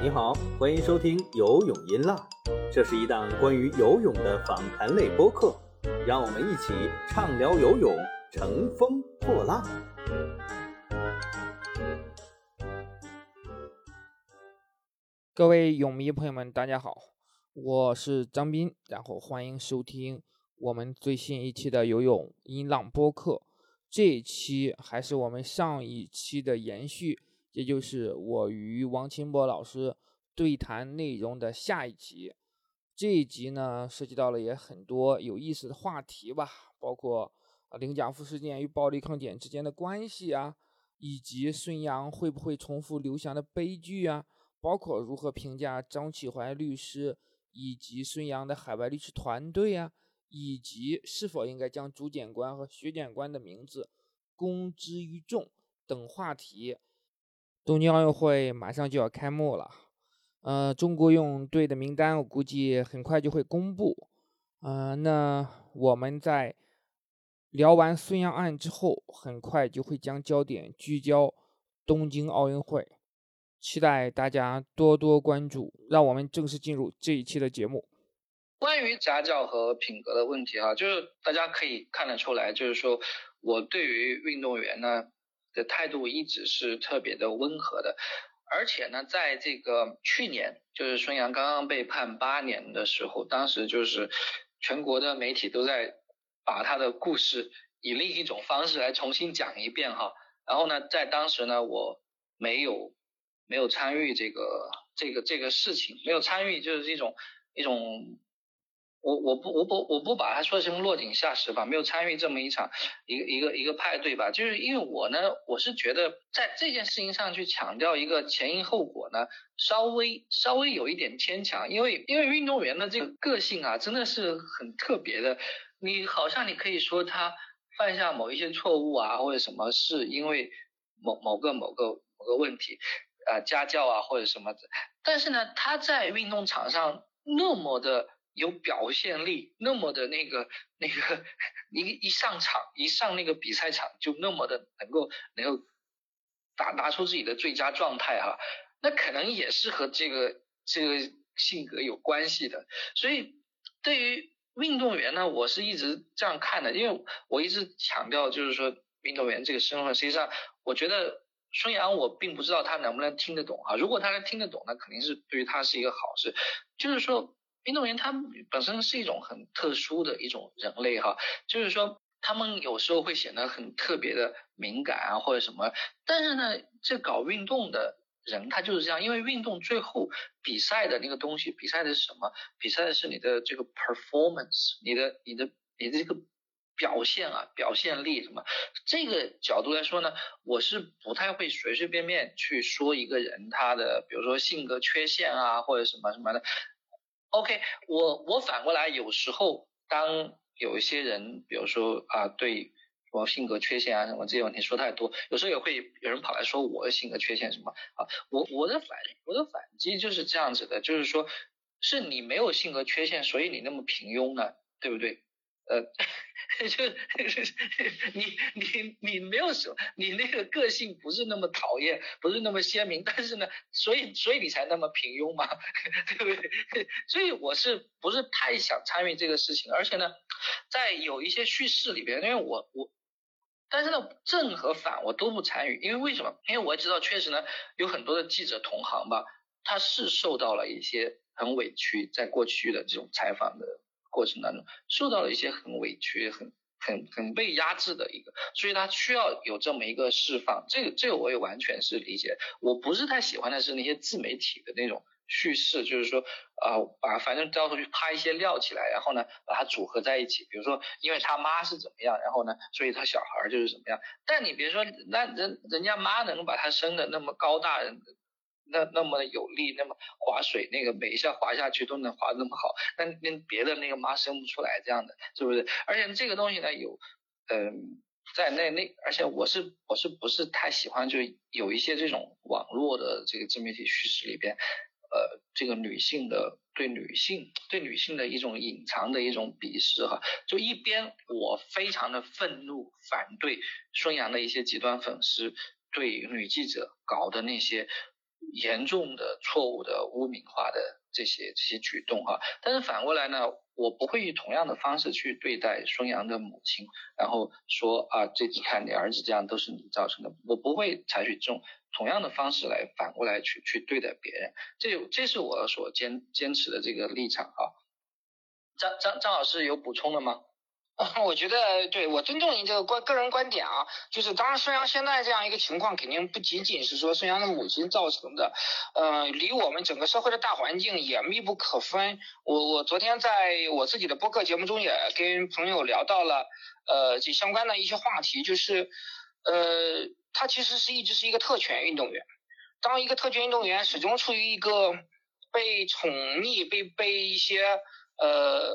你好，欢迎收听游泳音浪，这是一档关于游泳的访谈类播客，让我们一起畅聊游泳，乘风破浪。各位泳迷朋友们，大家好，我是张斌，然后欢迎收听我们最新一期的游泳音浪播客。这一期还是我们上一期的延续。也就是我与王清波老师对谈内容的下一集。这一集呢，涉及到了也很多有意思的话题吧，包括啊林贾夫事件与暴力抗检之间的关系啊，以及孙杨会不会重复刘翔的悲剧啊，包括如何评价张启怀律师以及孙杨的海外律师团队啊，以及是否应该将主检官和学检官的名字公之于众等话题。东京奥运会马上就要开幕了，呃，中国游泳队的名单我估计很快就会公布，呃，那我们在聊完孙杨案之后，很快就会将焦点聚焦东京奥运会，期待大家多多关注。让我们正式进入这一期的节目。关于家教和品格的问题哈，就是大家可以看得出来，就是说我对于运动员呢。的态度一直是特别的温和的，而且呢，在这个去年，就是孙杨刚刚被判八年的时候，当时就是全国的媒体都在把他的故事以另一种方式来重新讲一遍哈。然后呢，在当时呢，我没有没有参与这个这个这个事情，没有参与就是一种一种。我我不我不我不把它说成落井下石吧，没有参与这么一场一个一个一个派对吧，就是因为我呢，我是觉得在这件事情上去强调一个前因后果呢，稍微稍微有一点牵强，因为因为运动员的这个个性啊，真的是很特别的，你好像你可以说他犯下某一些错误啊，或者什么是因为某某个某个某个问题啊家教啊或者什么的，但是呢，他在运动场上那么的。有表现力，那么的那个那个一一上场一上那个比赛场就那么的能够能够打拿出自己的最佳状态哈，那可能也是和这个这个性格有关系的。所以对于运动员呢，我是一直这样看的，因为我一直强调就是说运动员这个身份，实际上我觉得孙杨我并不知道他能不能听得懂啊，如果他能听得懂，那肯定是对于他是一个好事，就是说。运动员他本身是一种很特殊的一种人类哈，就是说他们有时候会显得很特别的敏感啊或者什么，但是呢，这搞运动的人他就是这样，因为运动最后比赛的那个东西，比赛的是什么？比赛的是你的这个 performance，你的你的你的这个表现啊，表现力什么？这个角度来说呢，我是不太会随随便便去说一个人他的，比如说性格缺陷啊或者什么什么的。OK，我我反过来，有时候当有一些人，比如说啊，对我性格缺陷啊什么这些问题说太多，有时候也会有人跑来说我的性格缺陷什么啊，我我的反我的反击就是这样子的，就是说是你没有性格缺陷，所以你那么平庸呢，对不对？呃，就是 你你你没有什么，你那个个性不是那么讨厌，不是那么鲜明，但是呢，所以所以你才那么平庸嘛，对不对？所以我是不是太想参与这个事情？而且呢，在有一些叙事里边，因为我我，但是呢，正和反我都不参与，因为为什么？因为我知道确实呢，有很多的记者同行吧，他是受到了一些很委屈，在过去的这种采访的。过程当中受到了一些很委屈、很很很被压制的一个，所以他需要有这么一个释放。这个这个我也完全是理解。我不是太喜欢的是那些自媒体的那种叙事，就是说啊，把反正到时候去拍一些料起来，然后呢把它组合在一起。比如说，因为他妈是怎么样，然后呢，所以他小孩就是怎么样。但你别说，那人人家妈能把他生的那么高大。那那么有力，那么划水，那个每一下划下去都能划那么好，那那别的那个妈生不出来这样的，是不是？而且这个东西呢，有，嗯，在那那，而且我是我是不是太喜欢，就有一些这种网络的这个自媒体叙事里边，呃，这个女性的对女性对女性的一种隐藏的一种鄙视哈，就一边我非常的愤怒反对孙杨的一些极端粉丝对女记者搞的那些严重的错误的污名化的这些这些举动哈，但是反过来呢，我不会以同样的方式去对待孙杨的母亲，然后说啊，这你看你儿子这样都是你造成的，我不会采取这种。同样的方式来反过来去去对待别人，这这是我所坚坚持的这个立场啊。张张张老师有补充的吗？我觉得对我尊重您这个观个人观点啊，就是当然孙杨现在这样一个情况，肯定不仅仅是说孙杨的母亲造成的，呃，离我们整个社会的大环境也密不可分。我我昨天在我自己的播客节目中也跟朋友聊到了，呃，这相关的一些话题，就是呃。他其实是一直是一个特权运动员，当一个特权运动员始终处于一个被宠溺、被被一些呃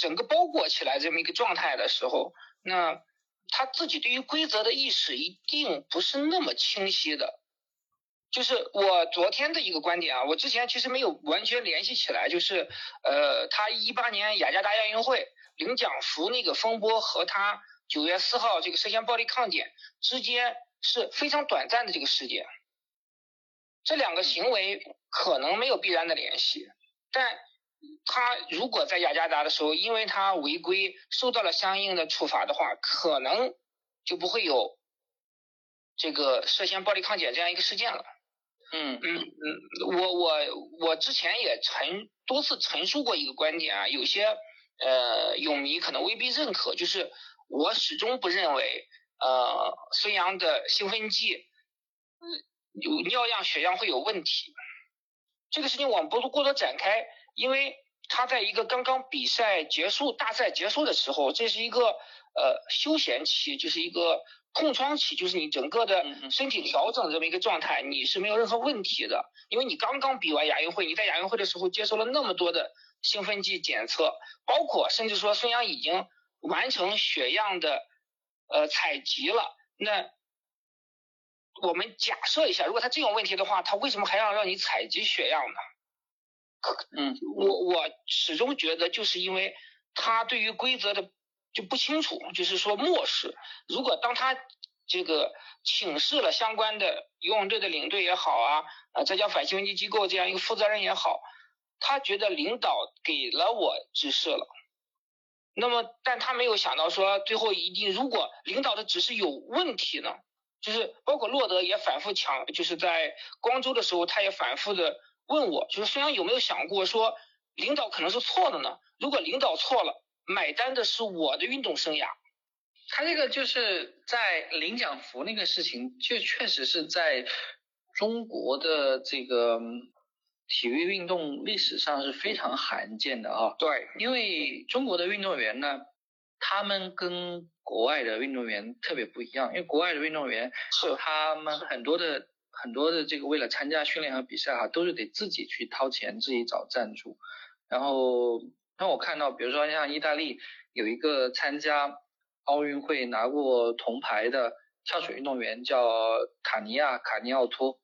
整个包裹起来这么一个状态的时候，那他自己对于规则的意识一定不是那么清晰的。就是我昨天的一个观点啊，我之前其实没有完全联系起来，就是呃，他一八年雅加达亚运会领奖服那个风波和他。九月四号，这个涉嫌暴力抗检之间是非常短暂的这个事件，这两个行为可能没有必然的联系，但他如果在雅加达的时候，因为他违规受到了相应的处罚的话，可能就不会有这个涉嫌暴力抗检这样一个事件了。嗯嗯嗯，我我我之前也陈多次陈述过一个观点啊，有些呃泳迷可能未必认可，就是。我始终不认为，呃，孙杨的兴奋剂有尿样、血样会有问题。这个事情我们不过多展开，因为他在一个刚刚比赛结束、大赛结束的时候，这是一个呃休闲期，就是一个空窗期，就是你整个的身体调整这么一个状态，你是没有任何问题的，因为你刚刚比完亚运会，你在亚运会的时候接受了那么多的兴奋剂检测，包括甚至说孙杨已经。完成血样的呃采集了，那我们假设一下，如果他这种问题的话，他为什么还要让你采集血样呢？嗯，我我始终觉得就是因为他对于规则的就不清楚，就是说漠视。如果当他这个请示了相关的游泳队的领队也好啊，啊浙江反兴奋剂机构这样一个负责人也好，他觉得领导给了我指示了。那么，但他没有想到说，最后一定如果领导的指示有问题呢？就是包括洛德也反复强，就是在光州的时候，他也反复的问我，就是孙杨有没有想过说，领导可能是错的呢？如果领导错了，买单的是我的运动生涯。他这个就是在领奖服那个事情，就确实是在中国的这个。体育运动历史上是非常罕见的啊，对，因为中国的运动员呢，他们跟国外的运动员特别不一样，因为国外的运动员是他们很多的很多的这个为了参加训练和比赛哈，都是得自己去掏钱，自己找赞助。然后，那我看到，比如说像意大利有一个参加奥运会拿过铜牌的跳水运动员叫卡尼亚卡尼奥托，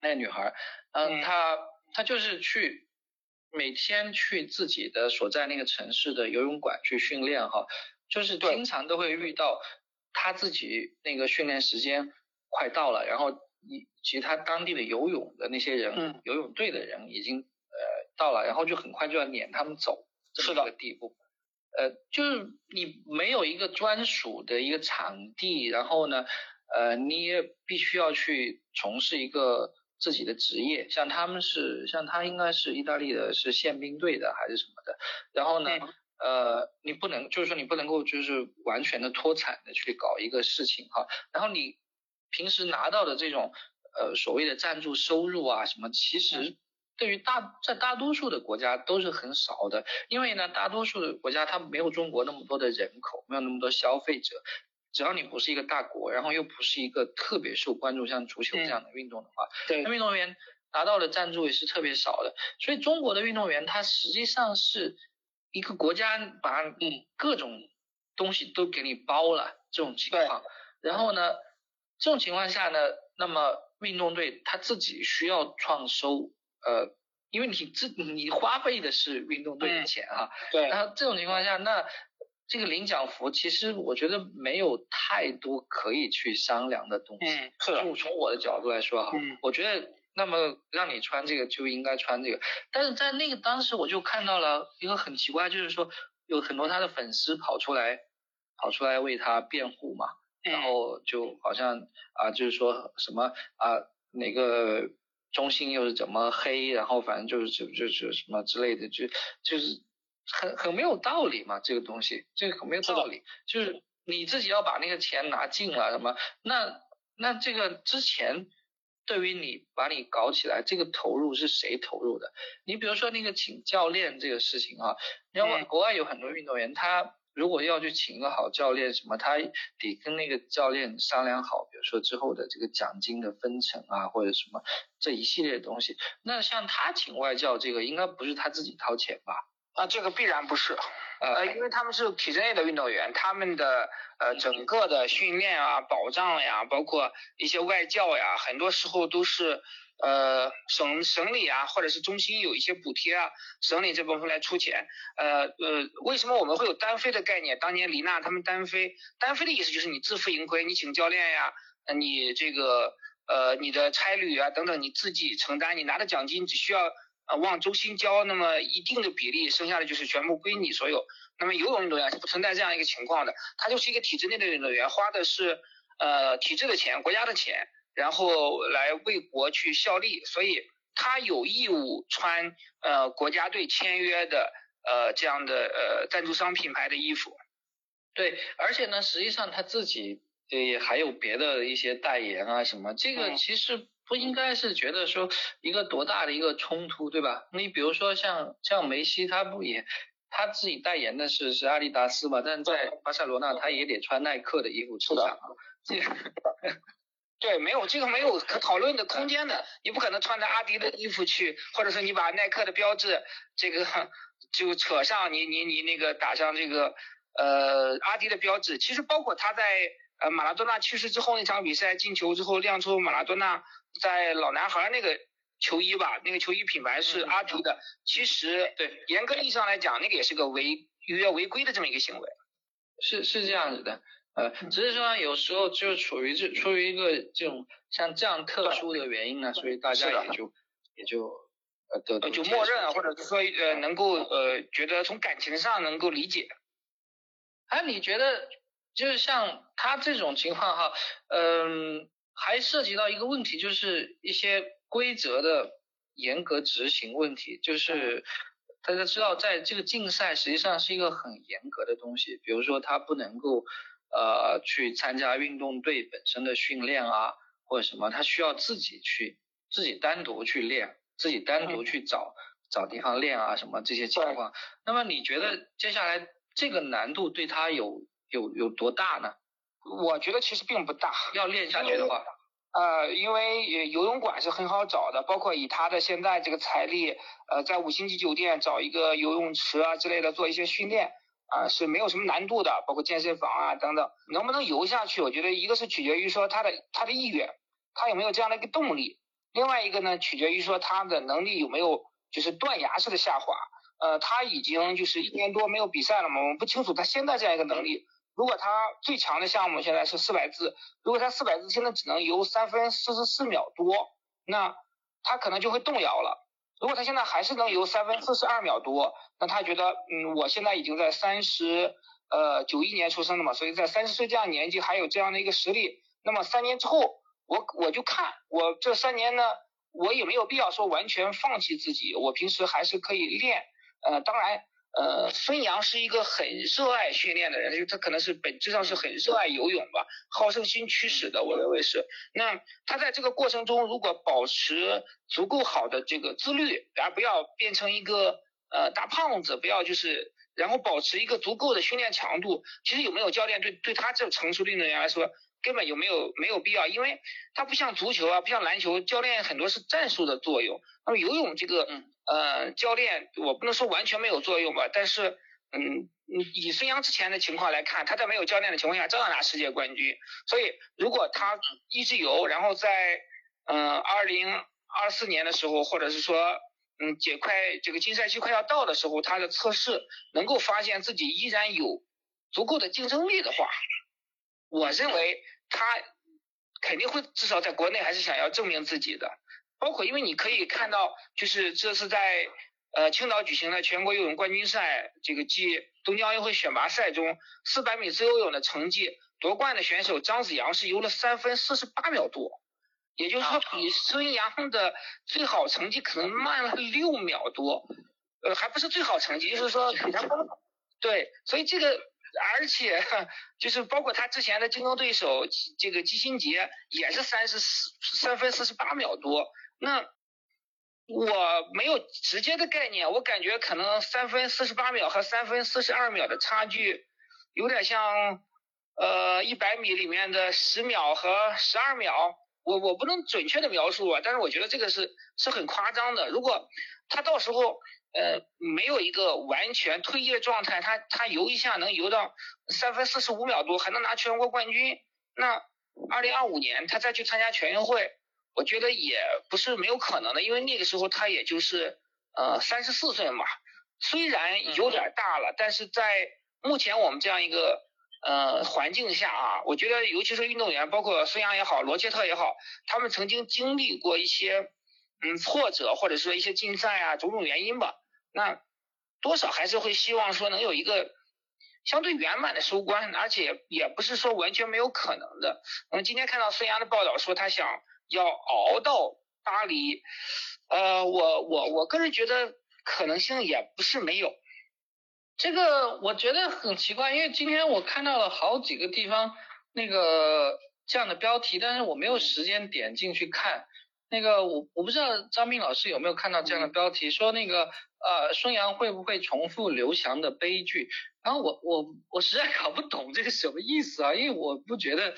那个女孩，嗯，她。她就是去每天去自己的所在那个城市的游泳馆去训练哈，就是经常都会遇到她自己那个训练时间快到了，然后一其他当地的游泳的那些人，游泳队的人已经呃到了，然后就很快就要撵他们走这么一个地步，呃，就是你没有一个专属的一个场地，然后呢，呃，你也必须要去从事一个。自己的职业，像他们是，像他应该是意大利的，是宪兵队的还是什么的。然后呢，呃，你不能，就是说你不能够就是完全的脱产的去搞一个事情哈。然后你平时拿到的这种呃所谓的赞助收入啊什么，其实对于大在大多数的国家都是很少的，因为呢，大多数的国家它没有中国那么多的人口，没有那么多消费者。只要你不是一个大国，然后又不是一个特别受关注像足球这样的运动的话，对，那运动员拿到的赞助也是特别少的。所以中国的运动员他实际上是一个国家把嗯各种东西都给你包了这种情况。然后呢，这种情况下呢，那么运动队他自己需要创收，呃，因为你自你花费的是运动队的钱啊，对，然后这种情况下，那这个领奖服其实我觉得没有太多可以去商量的东西。嗯，是，就从我的角度来说哈，嗯我觉得那么让你穿这个就应该穿这个，但是在那个当时我就看到了一个很奇怪，就是说有很多他的粉丝跑出来跑出来为他辩护嘛，然嗯后就好像啊就是说什么啊哪个中心又是怎么黑，然后反正就是就就就什么之类的，就就是很很没有道理嘛，这个东西这个很没有道理，就是你自己要把那个钱拿进了什么，那那这个之前。对于你把你搞起来，这个投入是谁投入的？你比如说那个请教练这个事情啊，因为嗯国外有很多运动员，他如果要去请一个好教练什么，他得跟那个教练商量好，比如说之后的这个奖金的分成啊，或者什么这一系列的东西。那像他请外教这个，应该不是他自己掏钱吧？啊，这个必然不是，呃，呃，因为他们是体制内的运动员，他们的呃整个的训练啊、保障呀，包括一些外教呀，很多时候都是呃省省里啊，或者是中心有一些补贴啊，省里这部分来出钱。呃呃，为什么我们会有单飞的概念？当年李娜他们单飞，单飞的意思就是你自负盈亏，你请教练呀，你这个呃你的差旅啊等等你自己承担，你拿的奖金只需要。呃，往中心交那么一定的比例，剩下的就是全部归你所有。那么游泳运动员是不存在这样一个情况的，他就是一个体制内的运动员，花的是呃体制的钱、国家的钱，然后来为国去效力，所以他有义务穿呃国家队签约的呃这样的呃赞助商品牌的衣服。对，而且呢，实际上他自己也还有别的一些代言啊什么，这个嗯其实不应该是觉得说一个多大的一个冲突，对吧？你比如说像像梅西，他不也他自己代言的是是阿迪达斯嘛，但在巴塞罗那他也得穿耐克的衣服出场啊，这个对，没有这个没有可讨论的空间的，你不可能穿着阿迪的衣服去，或者说你把耐克的标志这个就扯上，你你你那个打上这个呃阿迪的标志。其实包括他在呃马拉多纳去世之后那场比赛进球之后亮出马拉多纳在老男孩那个球衣吧，那个球衣品牌是嗯阿迪的。其实对，严格意义上来讲，那个也是个违约违规的这么一个行为。是是这样子的，呃，只是说有时候就处于这出于一个这种像这样特殊的原因呢，所以大家也就也就呃都呃，都接受就默认，或者是说呃，能够呃，觉得从感情上能够理解。哎，你觉得就是像他这种情况哈，嗯，还涉及到一个问题，就是一些规则的严格执行问题，就是大家知道，在这个竞赛实际上是一个很严格的东西，比如说他不能够呃去参加运动队本身的训练啊，或者什么，他需要自己去自己单独去练，自己单独去找、找地方练啊，什么这些情况。那么你觉得接下来这个难度对他有有有多大呢？我觉得其实并不大。要练下去的话，呃，因为呃游泳馆是很好找的，包括以他的现在这个财力，呃，在五星级酒店找一个游泳池啊之类的做一些训练，啊、是没有什么难度的，包括健身房啊等等。能不能游下去，我觉得一个是取决于说他的他的意愿，他有没有这样的一个动力；另外一个呢，取决于说他的能力有没有就是断崖式的下滑。呃，他已经就是一年多没有比赛了嘛，我们不清楚他现在这样一个能力。如果他最强的项目现在是四百字，如果他四百字现在只能游三分四十四秒多，那他可能就会动摇了。如果他现在还是能游三分四十二秒多，那他觉得，嗯，我现在已经在三十，呃，九一年出生的嘛，所以在三十岁这样年纪还有这样的一个实力，那么三年之后，我我就看我这三年呢，我也没有必要说完全放弃自己，我平时还是可以练，呃，当然。呃，孙杨是一个很热爱训练的人，就他可能是本质上是很热爱游泳吧，好胜心驱使的，我认为是。那他在这个过程中，如果保持足够好的这个自律，然后不要变成一个呃大胖子，不要就是，然后保持一个足够的训练强度，其实有没有教练对对他这种成熟的运动员来说，根本就没有没有必要，因为他不像足球啊，不像篮球，教练很多是战术的作用。那么游泳这个，嗯呃，教练我不能说完全没有作用吧，但是，嗯，以孙杨之前的情况来看，他在没有教练的情况下照样拿世界冠军。所以，如果他一直游，然后在，嗯、呃，二零二四年的时候，或者是说，嗯，解快这个竞赛期快要到的时候，他的测试能够发现自己依然有足够的竞争力的话，我认为他肯定会至少在国内还是想要证明自己的。包括因为你可以看到，就是这是在呃青岛举行的全国游泳冠军赛，这个暨东京奥运会选拔赛中，四百米自由泳的成绩夺冠的选手张子阳是游了三分四十八秒多。也就是说，比孙杨的最好成绩可能慢了六秒多，呃，还不是最好成绩，就是说比他对，所以这个，而且就是包括他之前的竞争对手这个季新杰也是三十四三分四十八秒多，那我没有直接的概念，我感觉可能三分四十八秒和三分四十二秒的差距，有点像呃一百米里面的十秒和十二秒。我我不能准确的描述啊，但是我觉得这个是是很夸张的。如果他到时候呃没有一个完全退役的状态，他他游一下能游到三分四十五秒多，还能拿全国冠军，那二零二五年他再去参加全运会，我觉得也不是没有可能的，因为那个时候他也就是呃三十四岁嘛，虽然有点大了，但是在目前我们这样一个。呃，环境下啊，我觉得尤其是运动员，包括孙杨也好，罗切特也好，他们曾经经历过一些嗯挫折，或者说一些竞赛啊，种种原因吧。那多少还是会希望说能有一个相对圆满的收官，而且也不是说完全没有可能的。我们，今天看到孙杨的报道说他想要熬到巴黎，呃，我我我个人觉得可能性也不是没有。这个我觉得很奇怪，因为今天我看到了好几个地方那个这样的标题，但是我没有时间点进去看。那个我我不知道张斌老师有没有看到这样的标题，说那个呃孙杨会不会重复刘翔的悲剧？然后我我我实在搞不懂这个什么意思啊，因为我不觉得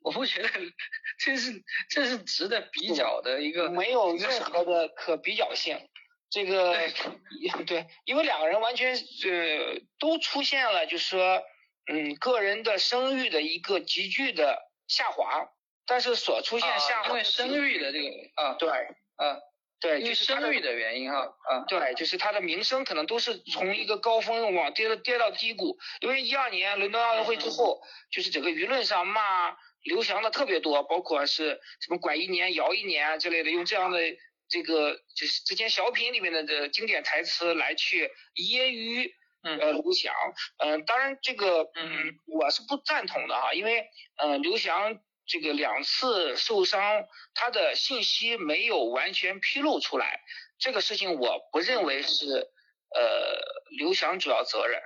我不觉得这是这是值得比较的一个，没有任何的可比较性。这个对，因为两个人完全呃都出现了，就是说，嗯，个人的声誉的一个急剧的下滑，但是所出现下因为声誉的这个啊，对，啊，对，就是声誉的原因哈，啊，对，就是他的名声可能都是从一个高峰往跌跌到低谷，因为一二年伦敦奥运会之后，就是整个舆论上骂刘翔的特别多，包括是什么拐一年摇一年啊之类的，用这样的。这个就是之前小品里面的的经典台词来去揶揄，呃，刘翔，嗯，当然这个，嗯，我是不赞同的哈，因为，嗯，刘翔这个两次受伤，他的信息没有完全披露出来，这个事情我不认为是，呃，刘翔主要责任，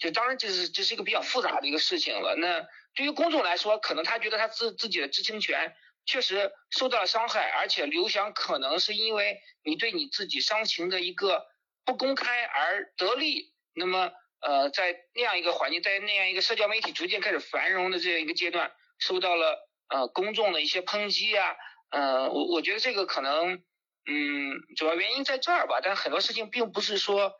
就当然这是这是一个比较复杂的一个事情了，那对于公众来说，可能他觉得他自自己的知情权。确实受到了伤害，而且刘翔可能是因为你对你自己伤情的一个不公开而得利。那么，呃，在那样一个环境，在那样一个社交媒体逐渐开始繁荣的这样一个阶段，受到了呃公众的一些抨击啊，呃，我我觉得这个可能，嗯，主要原因在这儿吧。但很多事情并不是说，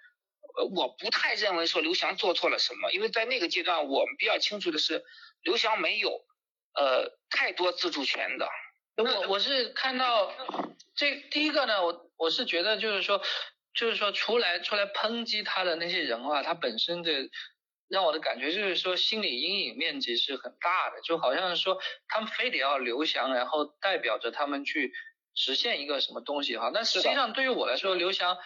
呃，我不太认为说刘翔做错了什么，因为在那个阶段，我们比较清楚的是，刘翔没有。呃，太多自主权的。我我是看到 这第一个呢，我我是觉得就是说，就是说出来出来抨击他的那些人啊，他本身的让我的感觉就是说心理阴影面积是很大的，就好像是说他们非得要刘翔，然后代表着他们去实现一个什么东西哈。但实际上对于我来说，刘翔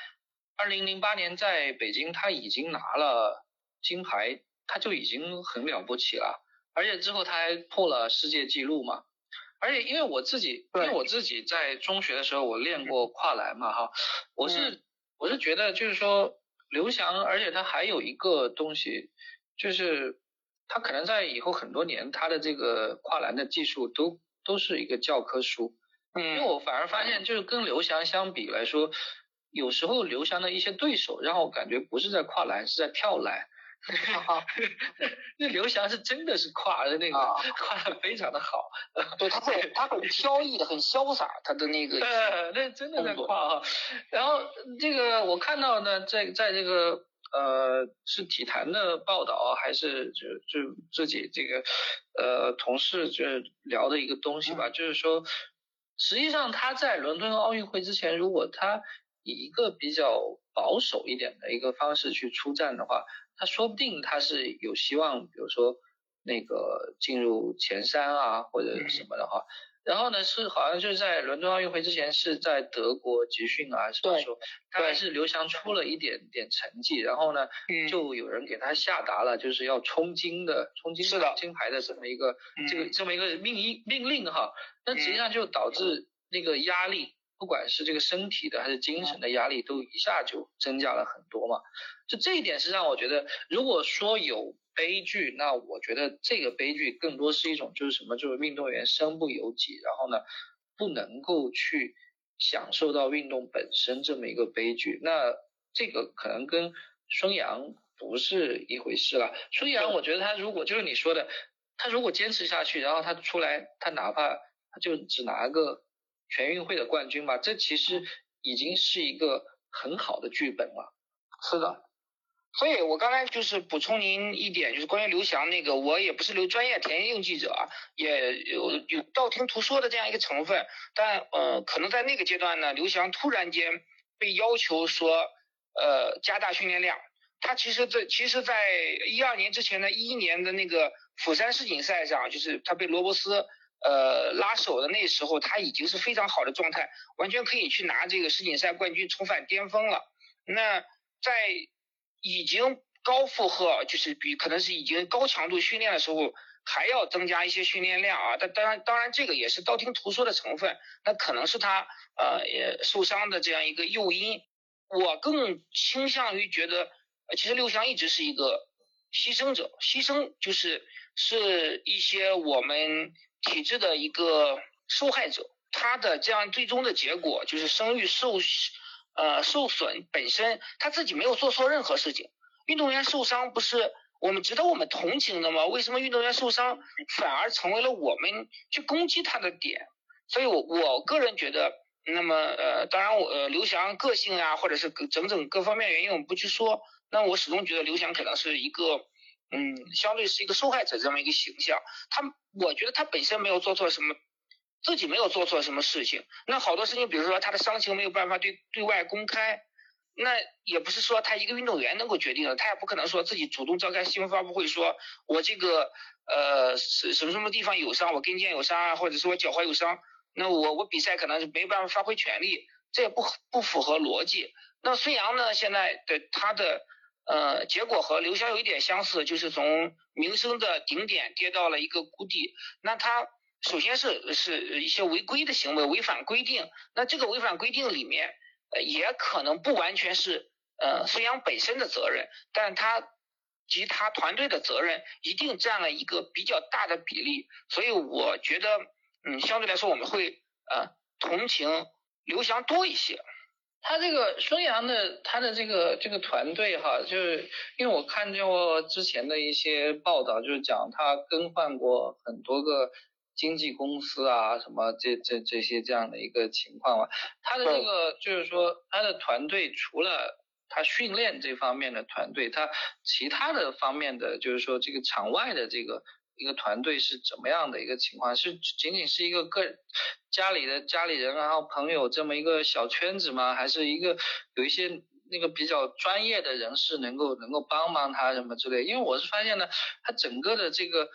二零零八年在北京他已经拿了金牌，他就已经很了不起了。而且之后他还破了世界纪录嘛，而且因为我自己，因为我自己在中学的时候我练过跨栏嘛哈，我是我是觉得就是说刘翔，而且他还有一个东西，就是他可能在以后很多年他的这个跨栏的技术都都是一个教科书，嗯，因为我反而发现就是跟刘翔相比来说，有时候刘翔的一些对手让我感觉不是在跨栏，是在跳栏。那刘翔是真的是跨的那个 跨的非常的好，对，他会 他很飘逸的，很潇洒，他的那个，呃，那真的在跨哈。然后这个我看到呢，在在这个呃是体坛的报道还是就就自己这个呃同事就聊的一个东西吧，就是说实际上他在伦敦奥运会之前，如果他以一个比较保守一点的一个方式去出战的话，他说不定他是有希望，比如说那个进入前三啊或者什么的话。然后呢，是好像就是在伦敦奥运会之前是在德国集训啊，什么时候他还是刘翔出了一点点成绩，然后呢，就有人给他下达了就是要冲金的、冲金的金牌的这么一个这个这么一个命令命令哈，那实际上就导致那个压力，不管是这个身体的还是精神的压力，都一下就增加了很多嘛。就这一点是让我觉得，如果说有。悲剧，那我觉得这个悲剧更多是一种就是什么，就是运动员身不由己，然后呢，不能够去享受到运动本身这么一个悲剧。那这个可能跟孙杨不是一回事了。孙杨，我觉得他如果就是你说的，他如果坚持下去，然后他出来，他哪怕他就只拿个全运会的冠军吧，这其实已经是一个很好的剧本了。是的。所以，我刚才就是补充您一点，就是关于刘翔那个，我也不是刘专业田径记者，也有有道听途说的这样一个成分。但呃，可能在那个阶段呢，刘翔突然间被要求说，呃，加大训练量。他其实在其实，在一二年之前的一一年的那个釜山世锦赛上，就是他被罗伯斯呃拉手的那时候，他已经是非常好的状态，完全可以去拿这个世锦赛冠军，重返巅峰了。那在已经高负荷，就是比可能是已经高强度训练的时候，还要增加一些训练量啊。但当然，当然这个也是道听途说的成分，那可能是他呃也受伤的这样一个诱因。我更倾向于觉得，其实刘翔一直是一个牺牲者，牺牲就是是一些我们体制的一个受害者。他的这样最终的结果就是声誉受。呃，受损本身他自己没有做错任何事情。运动员受伤不是我们值得我们同情的吗？为什么运动员受伤反而成为了我们去攻击他的点？所以，我我个人觉得，那么呃，当然我呃刘翔个性啊，或者是整整各方面原因，我们不去说。那我始终觉得刘翔可能是一个嗯，相对是一个受害者这么一个形象。他我觉得他本身没有做错什么。自己没有做错什么事情，那好多事情，比如说他的伤情没有办法对对外公开，那也不是说他一个运动员能够决定的，他也不可能说自己主动召开新闻发布会说，我这个呃什什么什么地方有伤，我跟腱有伤啊，或者是我脚踝有伤，那我我比赛可能是没办法发挥全力，这也不不符合逻辑。那孙杨呢，现在的他的呃结果和刘翔有一点相似，就是从名声的顶点跌到了一个谷底，那他。首先是是一些违规的行为，违反规定。那这个违反规定里面，呃，也可能不完全是呃孙杨本身的责任，但他及他团队的责任一定占了一个比较大的比例。所以我觉得，嗯，相对来说我们会呃同情刘翔多一些。他这个孙杨的他的这个这个团队哈，就是因为我看见过之前的一些报道，就是讲他更换过很多个。经纪公司啊，什么这这这些这样的一个情况嘛，他的这个就是说，他的团队除了他训练这方面的团队，他其他的方面的就是说这个场外的这个一个团队是怎么样的一个情况？是仅仅是一个个家里的家里人然后朋友这么一个小圈子吗？还是一个有一些那个比较专业的人士能够能够帮帮他什么之类？因为我是发现呢，他整个的这个。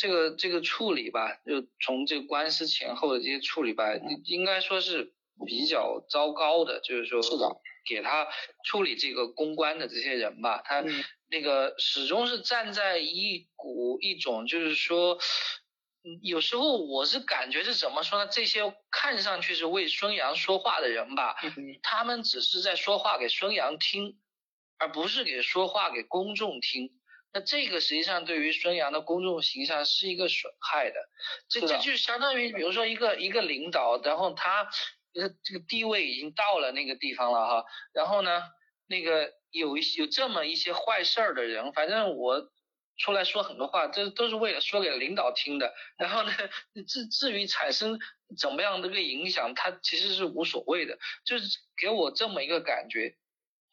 这个这个处理吧，就从这个官司前后的这些处理吧，应该说是比较糟糕的。就是说，是的，给他处理这个公关的这些人吧，他那个始终是站在一股一种，就是说，有时候我是感觉是怎么说呢？这些看上去是为孙杨说话的人吧，他们只是在说话给孙杨听，而不是给说话给公众听。那这个实际上对于孙杨的公众形象是一个损害的，这这就相当于比如说一个一个领导，然后他这个这个地位已经到了那个地方了哈，然后呢，那个有一有这么一些坏事儿的人，反正我出来说很多话，这都是为了说给领导听的，然后呢，至至于产生怎么样的一个影响，他其实是无所谓的，就是给我这么一个感觉。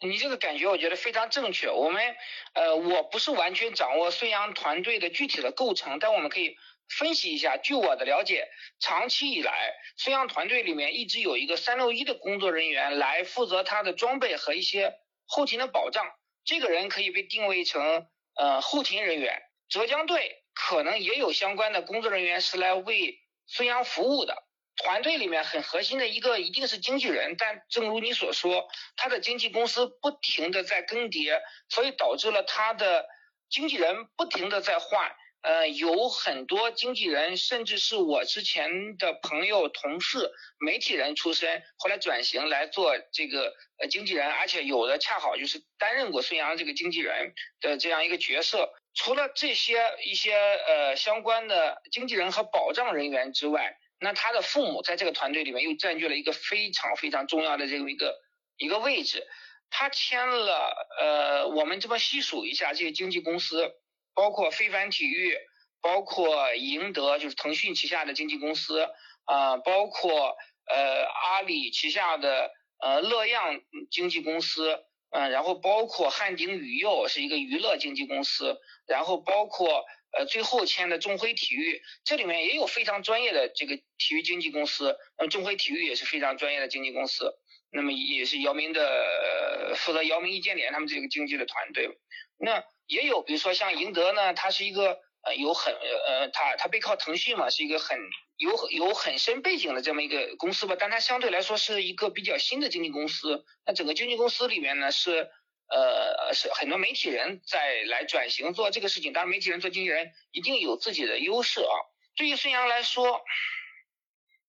你这个感觉我觉得非常正确。我们呃，我不是完全掌握孙杨团队的具体的构成，但我们可以分析一下，据我的了解，长期以来，孙杨团队里面一直有一个三六一的工作人员来负责他的装备和一些后勤的保障。这个人可以被定位成呃后勤人员。浙江队可能也有相关的工作人员是来为孙杨服务的。团队里面很核心的一个一定是经纪人，但正如你所说，他的经纪公司不停的在更迭，所以导致了他的经纪人不停的在换。呃，有很多经纪人，甚至是我之前的朋友、同事、媒体人出身，后来转型来做这个呃经纪人，而且有的恰好就是担任过孙杨这个经纪人的这样一个角色。除了这些一些呃相关的经纪人和保障人员之外，那他的父母在这个团队里面又占据了一个非常非常重要的这么一个一个位置。他签了呃，我们这么细数一下这些经纪公司。包括非凡体育，包括赢得就是腾讯旗下的经纪公司啊，包括呃阿里旗下的呃乐漾经纪公司，嗯，然后包括汉鼎宇佑是一个娱乐经纪公司，然后包括呃最后签的中辉体育，这里面也有非常专业的这个体育经纪公司，那么众辉体育也是非常专业的经纪公司，那么也是姚明的负责姚明易建联他们这个经纪的团队，那。也有，比如说像赢得呢，它是一个呃有很呃它它背靠腾讯嘛，是一个很有有很深背景的这么一个公司吧，但它相对来说是一个比较新的经纪公司。那整个经纪公司里面呢是呃是很多媒体人在来转型做这个事情，当然媒体人做经纪人一定有自己的优势啊。对于孙杨来说，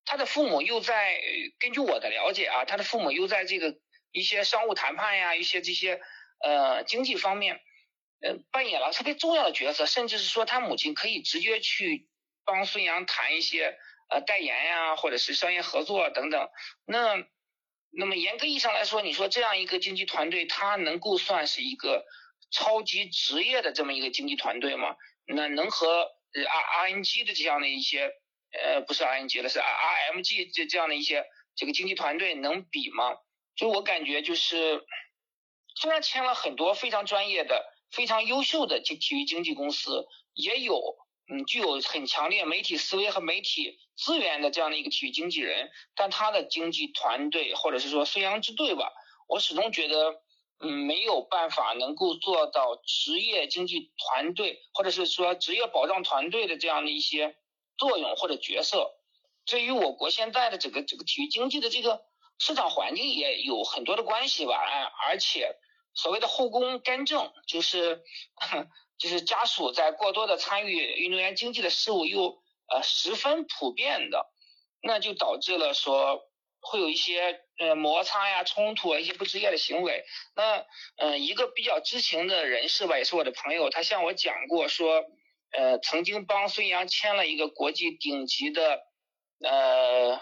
他的父母又在根据我的了解啊，他的父母又在这个一些商务谈判呀，一些这些呃经济方面。呃，扮演了特别重要的角色，甚至是说他母亲可以直接去帮孙杨谈一些呃代言呀，或者是商业合作等等。那那么严格意义上来说，你说这样一个经纪团队，它能够算是一个超级职业的这么一个经纪团队吗？那能和 R R N G 的这样的一些呃不是 R N G 了，是 R R M G 这这样的一些这个经纪团队能比吗？就我感觉就是，虽然签了很多非常专业的。非常优秀的体体育经纪公司，也有嗯具有很强烈媒体思维和媒体资源的这样的一个体育经纪人，但他的经纪团队或者是说孙杨之队吧，我始终觉得嗯没有办法能够做到职业经纪团队或者是说职业保障团队的这样的一些作用或者角色。这与我国现在的整个这个体育经济的这个市场环境也有很多的关系吧，而且。所谓的后宫干政，就是就是家属在过多的参与运动员经济的事务，又呃十分普遍的，那就导致了说会有一些呃摩擦呀、冲突啊一些不职业的行为。那嗯一个比较知情的人士吧，也是我的朋友，他向我讲过说，呃曾经帮孙杨签了一个国际顶级的呃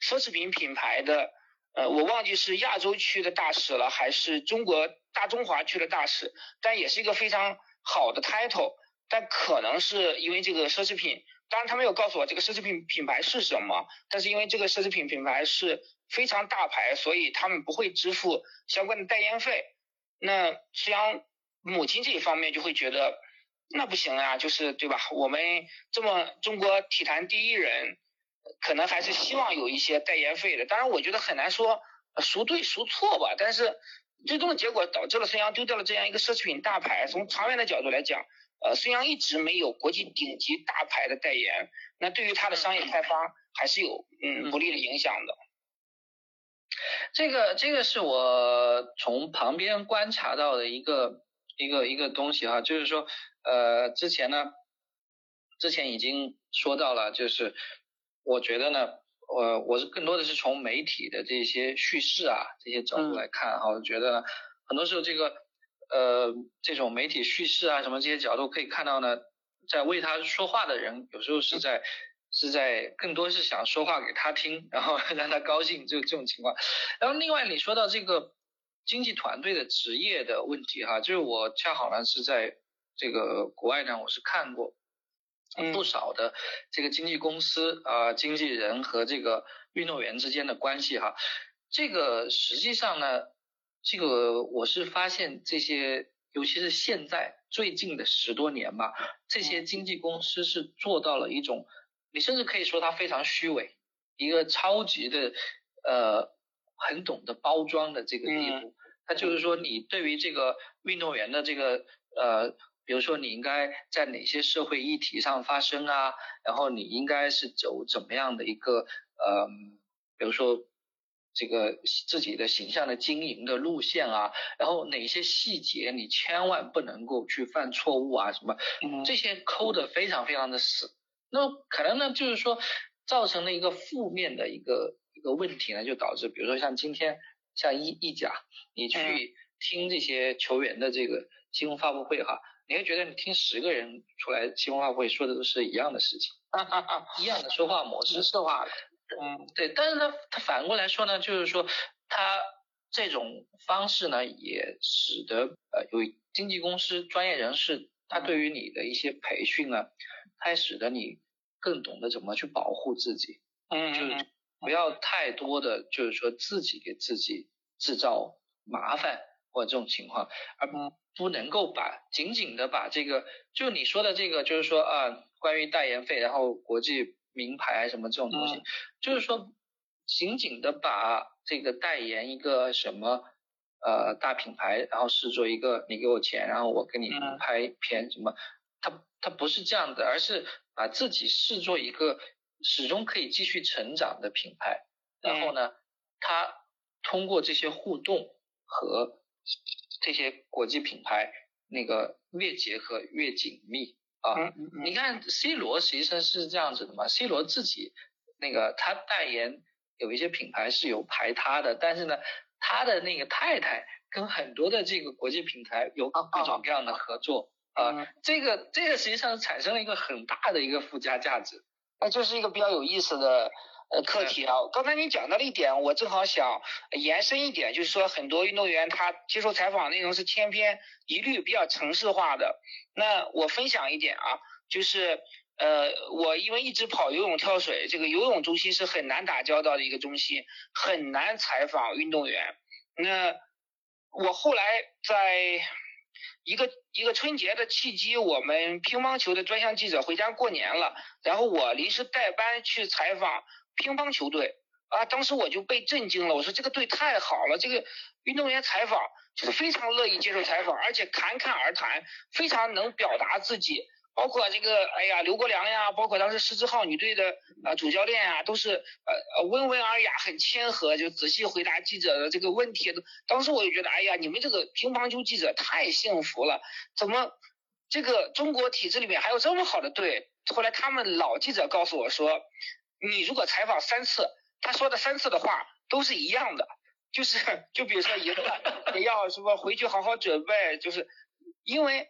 奢侈品品牌的。呃，我忘记是亚洲区的大使了，还是中国大中华区的大使，但也是一个非常好的 title，但可能是因为这个奢侈品，当然他没有告诉我这个奢侈品品牌是什么，但是因为这个奢侈品品牌是非常大牌，所以他们不会支付相关的代言费。那实际上母亲这一方面就会觉得，那不行啊，就是对吧？我们这么中国体坛第一人。可能还是希望有一些代言费的，当然我觉得很难说孰对孰错吧。但是最终的结果导致了孙杨丢掉了这样一个奢侈品大牌。从长远的角度来讲，呃，孙杨一直没有国际顶级大牌的代言，那对于他的商业开发还是有嗯不利的影响的。这个这个是我从旁边观察到的一个一个一个东西哈，就是说呃之前呢，之前已经说到了，就是。我觉得呢，呃，我是更多的是从媒体的这些叙事啊这些角度来看哈，我觉得很多时候这个呃这种媒体叙事啊什么这些角度可以看到呢，在为他说话的人有时候是在是在更多是想说话给他听，然后 让他高兴，就这种情况。然后另外你说到这个经纪团队的职业的问题哈，就是我恰好呢是在这个国外呢，我是看过。不少的这个经纪公司啊，经纪人和这个运动员之间的关系哈，这个实际上呢，这个我是发现这些尤其是现在最近的十多年吧，这些经纪公司是做到了一种，你甚至可以说它非常虚伪，一个超级的呃很懂得包装的这个地步。它就是说，你对于这个运动员的这个呃，比如说你应该在哪些社会议题上发声啊，然后你应该是走怎么样的一个呃，比如说。这个自己的形象的经营的路线啊，然后哪些细节你千万不能够去犯错误啊，什么这些抠的非常非常的死，那可能呢就是说造成了一个负面的一个一个问题呢，就导致比如说像今天像意意甲，你去听这些球员的这个新闻发布会哈，你会觉得你听十个人出来新闻发布会说的都是一样的事情，一样的说话模式，是话。嗯，对，但是他他反过来说呢，就是说他这种方式呢，也使得呃有经纪公司专业人士，他对于你的一些培训呢，他也使得你更懂得怎么去保护自己，嗯，就是不要太多的就是说自己给自己制造麻烦或者这种情况，而不不能够把仅仅的把这个，就你说的这个，就是说啊，关于代言费，然后国际。名牌什么这种东西，就是说，紧紧的把这个代言一个什么呃大品牌，然后视作一个你给我钱，然后我给你拍片什么，它它不是这样的，而是把自己视作一个始终可以继续成长的品牌，然后呢，它通过这些互动和这些国际品牌那个越结合越紧密。啊，你看 C 罗实际上是这样子的嘛，C 罗自己那个他代言有一些品牌是有排他的，但是呢，他的那个太太跟很多的这个国际品牌有各种各样的合作啊，这个这个实际上产生了一个很大的一个附加价值，那就是一个比较有意思的。呃，课题啊，刚才你讲到了一点，我正好想延伸一点，就是说很多运动员他接受采访内容是千篇一律，比较程式化的。那我分享一点啊，就是呃，我因为一直跑游泳、跳水，这个游泳中心是很难打交道的一个中心，很难采访运动员。那我后来在一个一个春节的契机，我们乒乓球的专项记者回家过年了，然后我临时代班去采访。乒乓球队啊，当时我就被震惊了。我说这个队太好了，这个运动员采访就是非常乐意接受采访，而且侃侃而谈，非常能表达自己。包括这个，哎呀，刘国梁呀，包括当时狮子号女队的啊主教练呀，都是呃呃温文尔雅，很谦和，就仔细回答记者的这个问题。当时我就觉得，哎呀，你们这个乒乓球记者太幸福了，怎么这个中国体制里面还有这么好的队？后来他们老记者告诉我说。你如果采访三次，他说的三次的话都是一样的，就是就比如说赢了也要什么回去好好准备，就是因为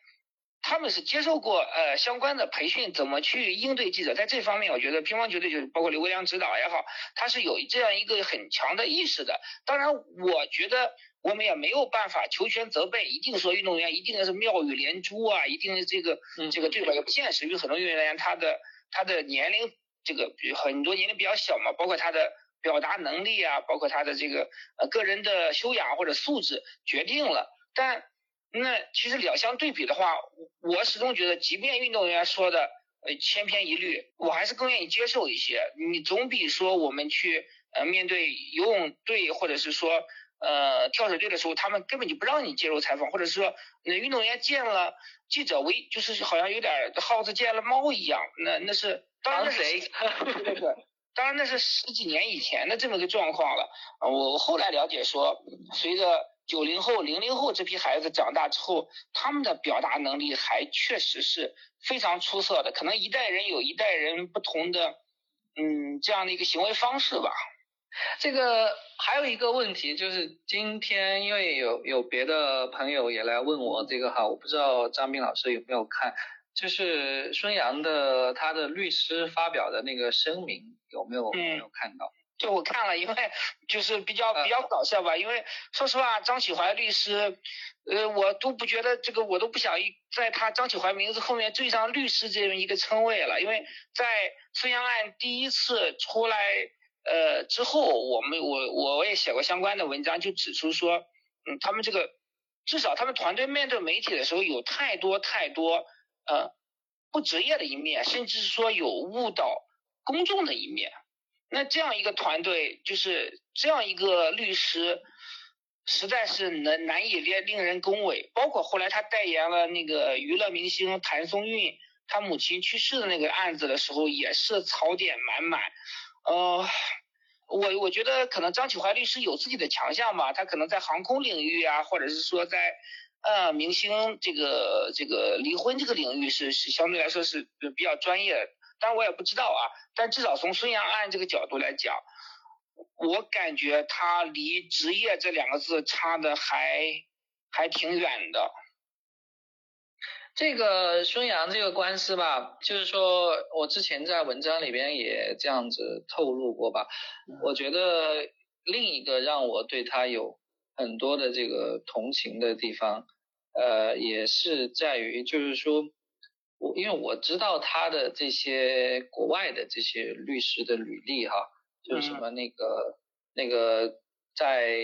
他们是接受过呃相关的培训，怎么去应对记者，在这方面我觉得乒乓球队就是包括刘国梁指导也好，他是有这样一个很强的意识的。当然，我觉得我们也没有办法求全责备，一定说运动员一定是妙语连珠啊，一定是这个这个对吧？也不现实，因为很多运动员他的他的年龄。这个比很多年龄比较小嘛，包括他的表达能力啊，包括他的这个呃个人的修养或者素质决定了。但那其实两相对比的话，我始终觉得，即便运动员说的呃千篇一律，我还是更愿意接受一些。你总比说我们去呃面对游泳队或者是说呃跳水队的时候，他们根本就不让你接受采访，或者是说那运动员见了记者为就是好像有点耗子见了猫一样，那那是。当然那是对对对，当然那是十几年以前的这么个状况了。我后来了解说，随着九零后、零零后这批孩子长大之后，他们的表达能力还确实是非常出色的。可能一代人有一代人不同的，嗯，这样的一个行为方式吧。这个还有一个问题就是，今天因为有有别的朋友也来问我这个哈，我不知道张斌老师有没有看。就是孙杨的他的律师发表的那个声明有没有没有看到？就我看了，因为就是比较比较搞笑吧。因为说实话，张启怀律师，呃，我都不觉得这个，我都不想在他张启怀名字后面缀上律师这么一个称谓了。因为在孙杨案第一次出来呃之后，我们我我我也写过相关的文章，就指出说，嗯，他们这个至少他们团队面对媒体的时候有太多太多呃不职业的一面，甚至是说有误导公众的一面。那这样一个团队，就是这样一个律师，实在是难难以令令人恭维。包括后来他代言了那个娱乐明星谭松韵他母亲去世的那个案子的时候，也是槽点满满。呃，我我觉得可能张启怀律师有自己的强项吧，他可能在航空领域啊，或者是说在呃明星这个这个离婚这个领域是是相对来说是比较专业。但我也不知道啊，但至少从孙杨案这个角度来讲，我感觉他离职业这两个字差的还还挺远的。这个孙杨这个官司吧，就是说我之前在文章里边也这样子透露过吧。我觉得另一个让我对他有很多的这个同情的地方，呃，也是在于就是说。我因为我知道他的这些国外的这些律师的履历哈，就是什么那个那个在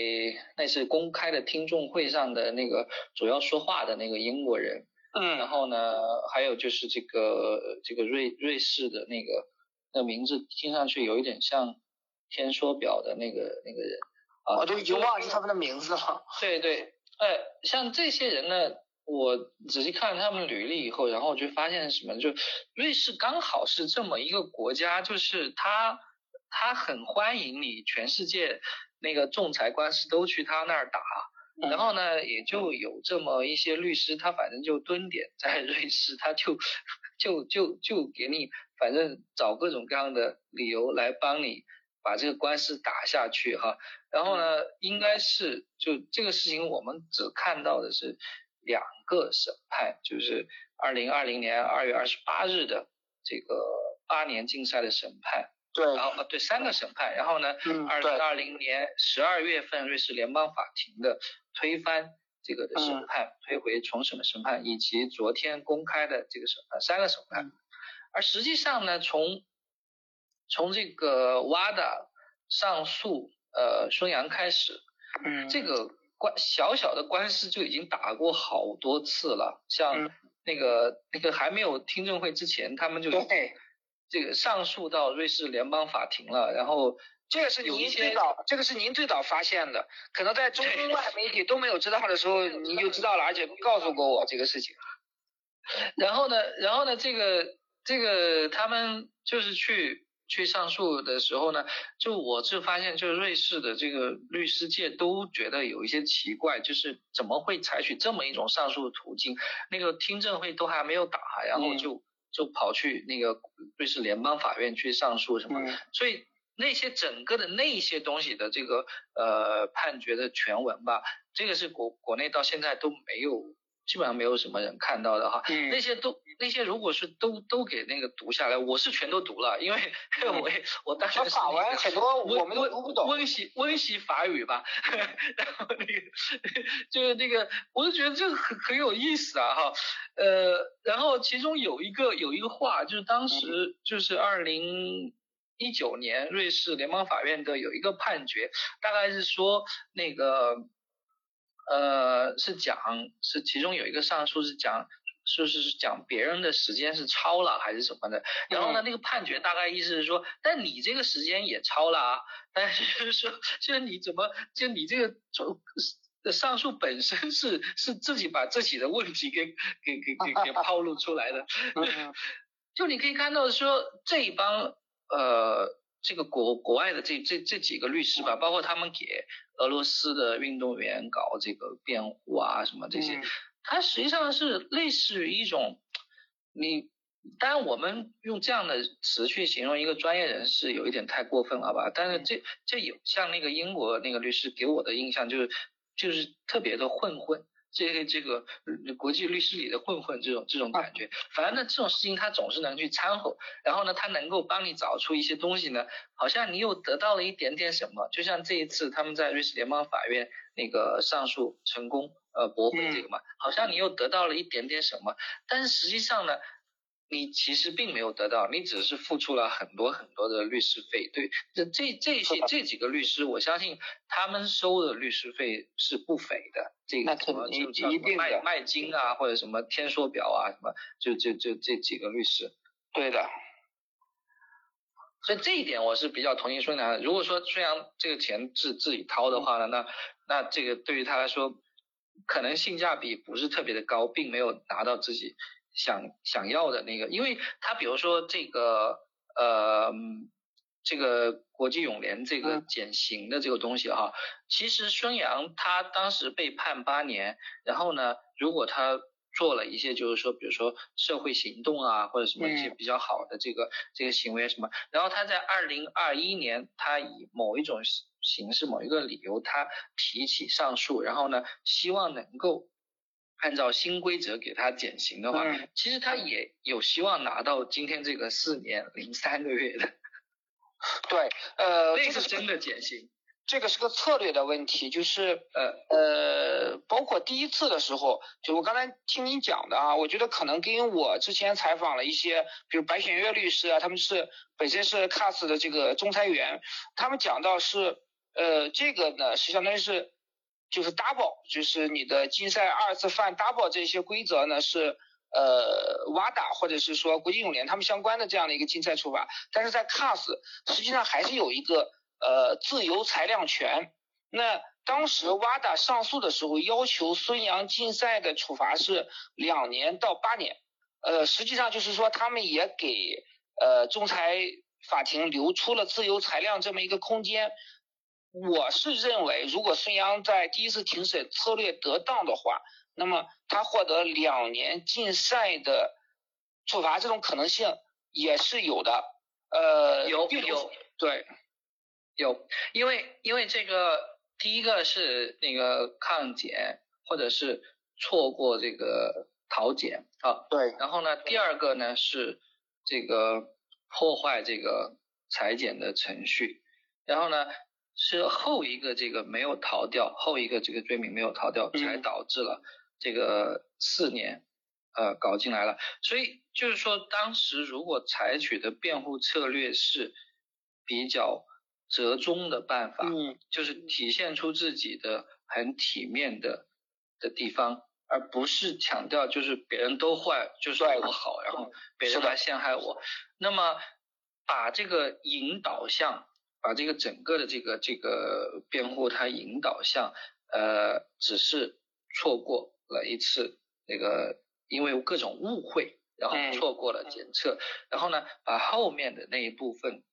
那次公开的听众会上的那个主要说话的那个英国人，嗯，然后呢，还有就是这个这个瑞瑞士的那个那名字听上去有一点像天梭表的那个那个人，啊，我都已经忘记他们的名字了。对 对，呃，像这些人呢。我仔细看了他们履历以后，然后我就发现什么？就瑞士刚好是这么一个国家，就是他他很欢迎你全世界那个仲裁官司都去他那儿打，然后呢，也就有这么一些律师，他反正就蹲点在 瑞士，他就就就就给你反正找各种各样的理由来帮你把这个官司打下去哈。然后呢，应该是就这个事情，我们只看到的是。两个审判，就是二零二零年二月二十八日的这个八年竞赛的审判，对，然后呃对三个审判，然后呢，二零二零年十二月份瑞士联邦法庭的推翻这个的审判，推回重审的审判，以及昨天公开的这个审判，三个审判，而实际上呢，从从这个 WADA 上诉呃孙杨开始，嗯，这个。官小小的官司就已经打过好多次了，像那个那个还没有听证会之前，他们就这个上诉到瑞士联邦法庭了。然后这个是您最早，这个是您最早发现的，可能在中外媒体都没有知道的时候，您就知道了，而且告诉过我这个事情。然后呢，然后呢，这个这个他们就是去。去上诉的时候呢，就我是发现，就是瑞士的这个律师界都觉得有一些奇怪，就是怎么会采取这么一种上诉途径？那个听证会都还没有打，然后就就跑去那个瑞士联邦法院去上诉什么？所以那些整个的那些东西的这个呃判决的全文吧，这个是国国内到现在都没有。基本上没有什么人看到的哈，那些都那些如果是都都给那个读下来，我是全都读了，因为我也我当时法文很多我们都读不懂，温习温习法语吧，然后那个就是那个，我就觉得这个很很有意思啊哈，呃，然后其中有一个有一个话，就是当时就是二零一九年瑞士联邦法院的有一个判决，大概是说那个。呃，是讲是其中有一个上诉是讲，是是是讲别人的时间是超了还是什么的，然后呢，那个判决大概意思是说，但你这个时间也超了啊，但是说就是你怎么就你这个上诉本身是是自己把自己的问题给给给给给 暴露出来的，就你可以看到说这一帮呃。这个国国外的这这这几个律师吧，包括他们给俄罗斯的运动员搞这个辩护啊，什么这些，它实际上是类似于一种，你当然我们用这样的词去形容一个专业人士有一点太过分了吧？但是这这有像那个英国那个律师给我的印象就是就是特别的混混。这个这个国际律师里的混混这种这种感觉，反正呢这种事情他总是能去掺和，然后呢他能够帮你找出一些东西呢，好像你又得到了一点点什么，就像这一次他们在瑞士联邦法院那个上诉成功，呃驳回这个嘛，好像你又得到了一点点什么，但是实际上呢，你其实并没有得到，你只是付出了很多很多的律师费。对，这这这些这几个律师，我相信他们收的律师费是不菲的。这个什么就叫卖卖金啊，或者什么天梭表啊，什么就就就这几个律师。对的。所以这一点我是比较同意孙杨的。如果说孙杨这个钱是自己掏的话呢，那那这个对于他来说，可能性价比不是特别的高，并没有拿到自己。想想要的那个，因为他比如说这个呃，这个国际泳联这个减刑的这个东西哈，其实孙杨他当时被判八年，然后呢，如果他做了一些就是说，比如说社会行动啊，或者什么一些比较好的这个这个行为什么，然后他在二零二一年，他以某一种形式、某一个理由，他提起上诉，然后呢，希望能够。按照新规则给他减刑的话，其实他也有希望拿到今天这个四年零三个月的。对，呃，这是真的减刑。这个是个策略的问题，就是呃呃，包括第一次的时候，就我刚才听您讲的啊，我觉得可能跟我之前采访了一些，比如白选月律师啊，他们是本身是 CAS 的这个仲裁员，他们讲到是呃这个呢是相当于是。就是 double，就是你的竞赛二次犯 double 这些规则呢是呃 WADA 或者是说国际泳联他们相关的这样的一个竞赛处罚，但是在 CAS 实际上还是有一个呃自由裁量权。那当时 WADA 上诉的时候要求孙杨竞赛的处罚是两年到八年，呃实际上就是说他们也给呃仲裁法庭留出了自由裁量这么一个空间。我是认为，如果孙杨在第一次庭审策略得当的话，那么他获得两年禁赛的处罚这种可能性也是有的。呃，有有对，有，因为因为这个第一个是那个抗检或者是错过这个逃检啊，对，然后呢，第二个呢是这个破坏这个裁剪的程序，然后呢。是后一个这个没有逃掉，后一个这个罪名没有逃掉，才导致了这个四年呃搞进来了。所以就是说，当时如果采取的辩护策略是比较折中的办法，嗯，就是体现出自己的很体面的的地方，而不是强调就是别人都坏，就是我好，然后别人来陷害我。那么把这个引导向。把这个整个的这个这个辩护，他引导向，呃，只是错过了一次那个，因为各种误会，然后错过了检测，然后呢，把后面的那一部分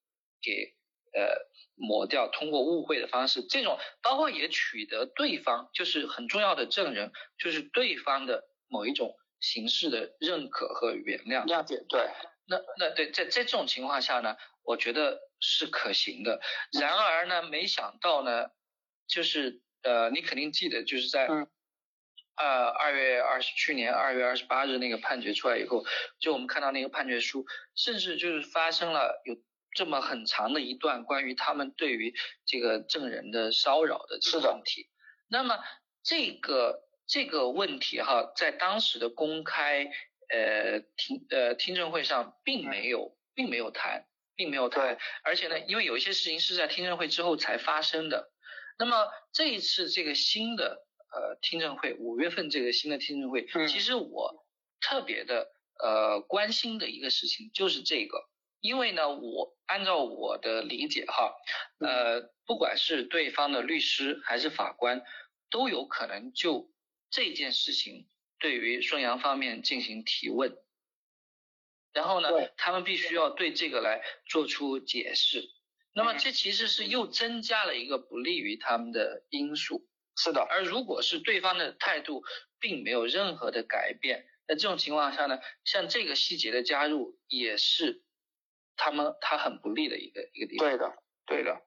给呃抹掉，通过误会的方式，这种包括也取得对方就是很重要的证人，就是对方的某一种形式的认可和原谅。谅解，对。那那对，在在这种情况下呢，我觉得。是可行的，然而呢，没想到呢，就是呃，你肯定记得，就是在二二月二十去年二月二十八日那个判决出来以后，就我们看到那个判决书，甚至就是发生了有这么很长的一段关于他们对于这个证人的骚扰的这个问题。那么这个这个问题哈，在当时的公开呃听呃听证会上并没有并没有谈。并没有谈，而且呢，因为有一些事情是在听证会之后才发生的。那么这一次这个新的呃听证会，五月份这个新的听证会，其实我特别的呃关心的一个事情就是这个，因为呢，我按照我的理解哈，呃，不管是对方的律师还是法官，都有可能就这件事情对于孙杨方面进行提问。然后呢，他们必须要对这个来做出解释。那么这其实是又增加了一个不利于他们的因素。是的。而如果是对方的态度并没有任何的改变，那这种情况下呢，像这个细节的加入也是他们他很不利的一个一个地方。对的，对的，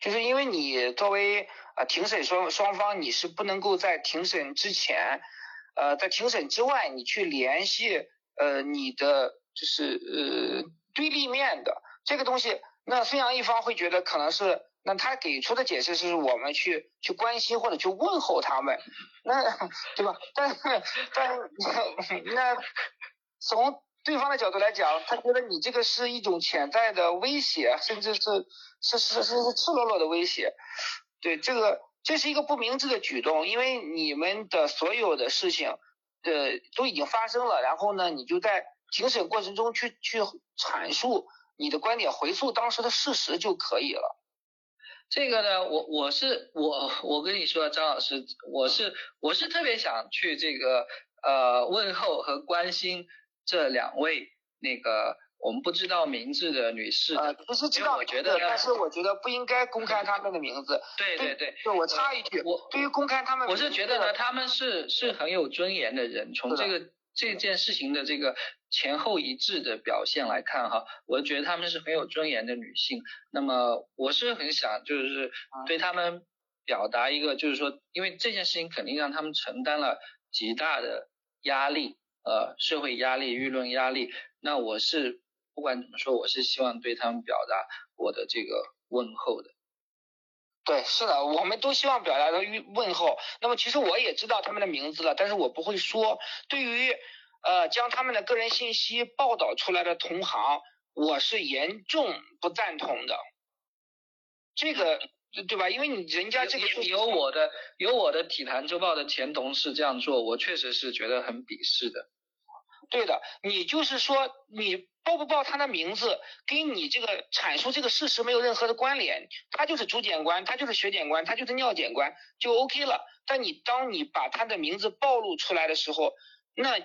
就是因为你作为啊庭审双双方，你是不能够在庭审之前，呃，在庭审之外，你去联系呃你的。就是呃对立面的这个东西，那孙杨一方会觉得可能是，那他给出的解释是我们去去关心或者去问候他们，那对吧？但但那从对方的角度来讲，他觉得你这个是一种潜在的威胁，甚至是是是是是赤裸裸的威胁。对，这个这是一个不明智的举动，因为你们的所有的事情，呃，都已经发生了，然后呢，你就在庭审过程中去去阐述你的观点，回溯当时的事实就可以了。这个呢，我我是我我跟你说，张老师，我是我是特别想去这个呃问候和关心。这两位那个我们不知道名字的女士，呃，不是知道我觉得，但是我觉得不应该公开他们的名字。对对对，就我插一句，我对于公开他们，我是觉得呢，他们是是很有尊严的人。从这个这件事情的这个前后一致的表现来看，哈，我觉得他们是很有尊严的女性。那么我是很想就是对他们表达一个，就是说，因为这件事情肯定让他们承担了极大的压力。呃，社会压力、舆论压力，那我是不管怎么说，我是希望对他们表达我的这个问候的。对，是的，我们都希望表达的问候。那么其实我也知道他们的名字了，但是我不会说。对于呃将他们的个人信息报道出来的同行，我是严重不赞同的。这个。对吧？因为你人家这个有我的有我的体坛周报的前同事这样做，我确实是觉得很鄙视的。对的，你就是说你报不报他的名字，跟你这个阐述这个事实没有任何的关联。他就是主检官，他就是血检官，他就是尿检官，就 OK 了。但你当你把他的名字暴露出来的时候，那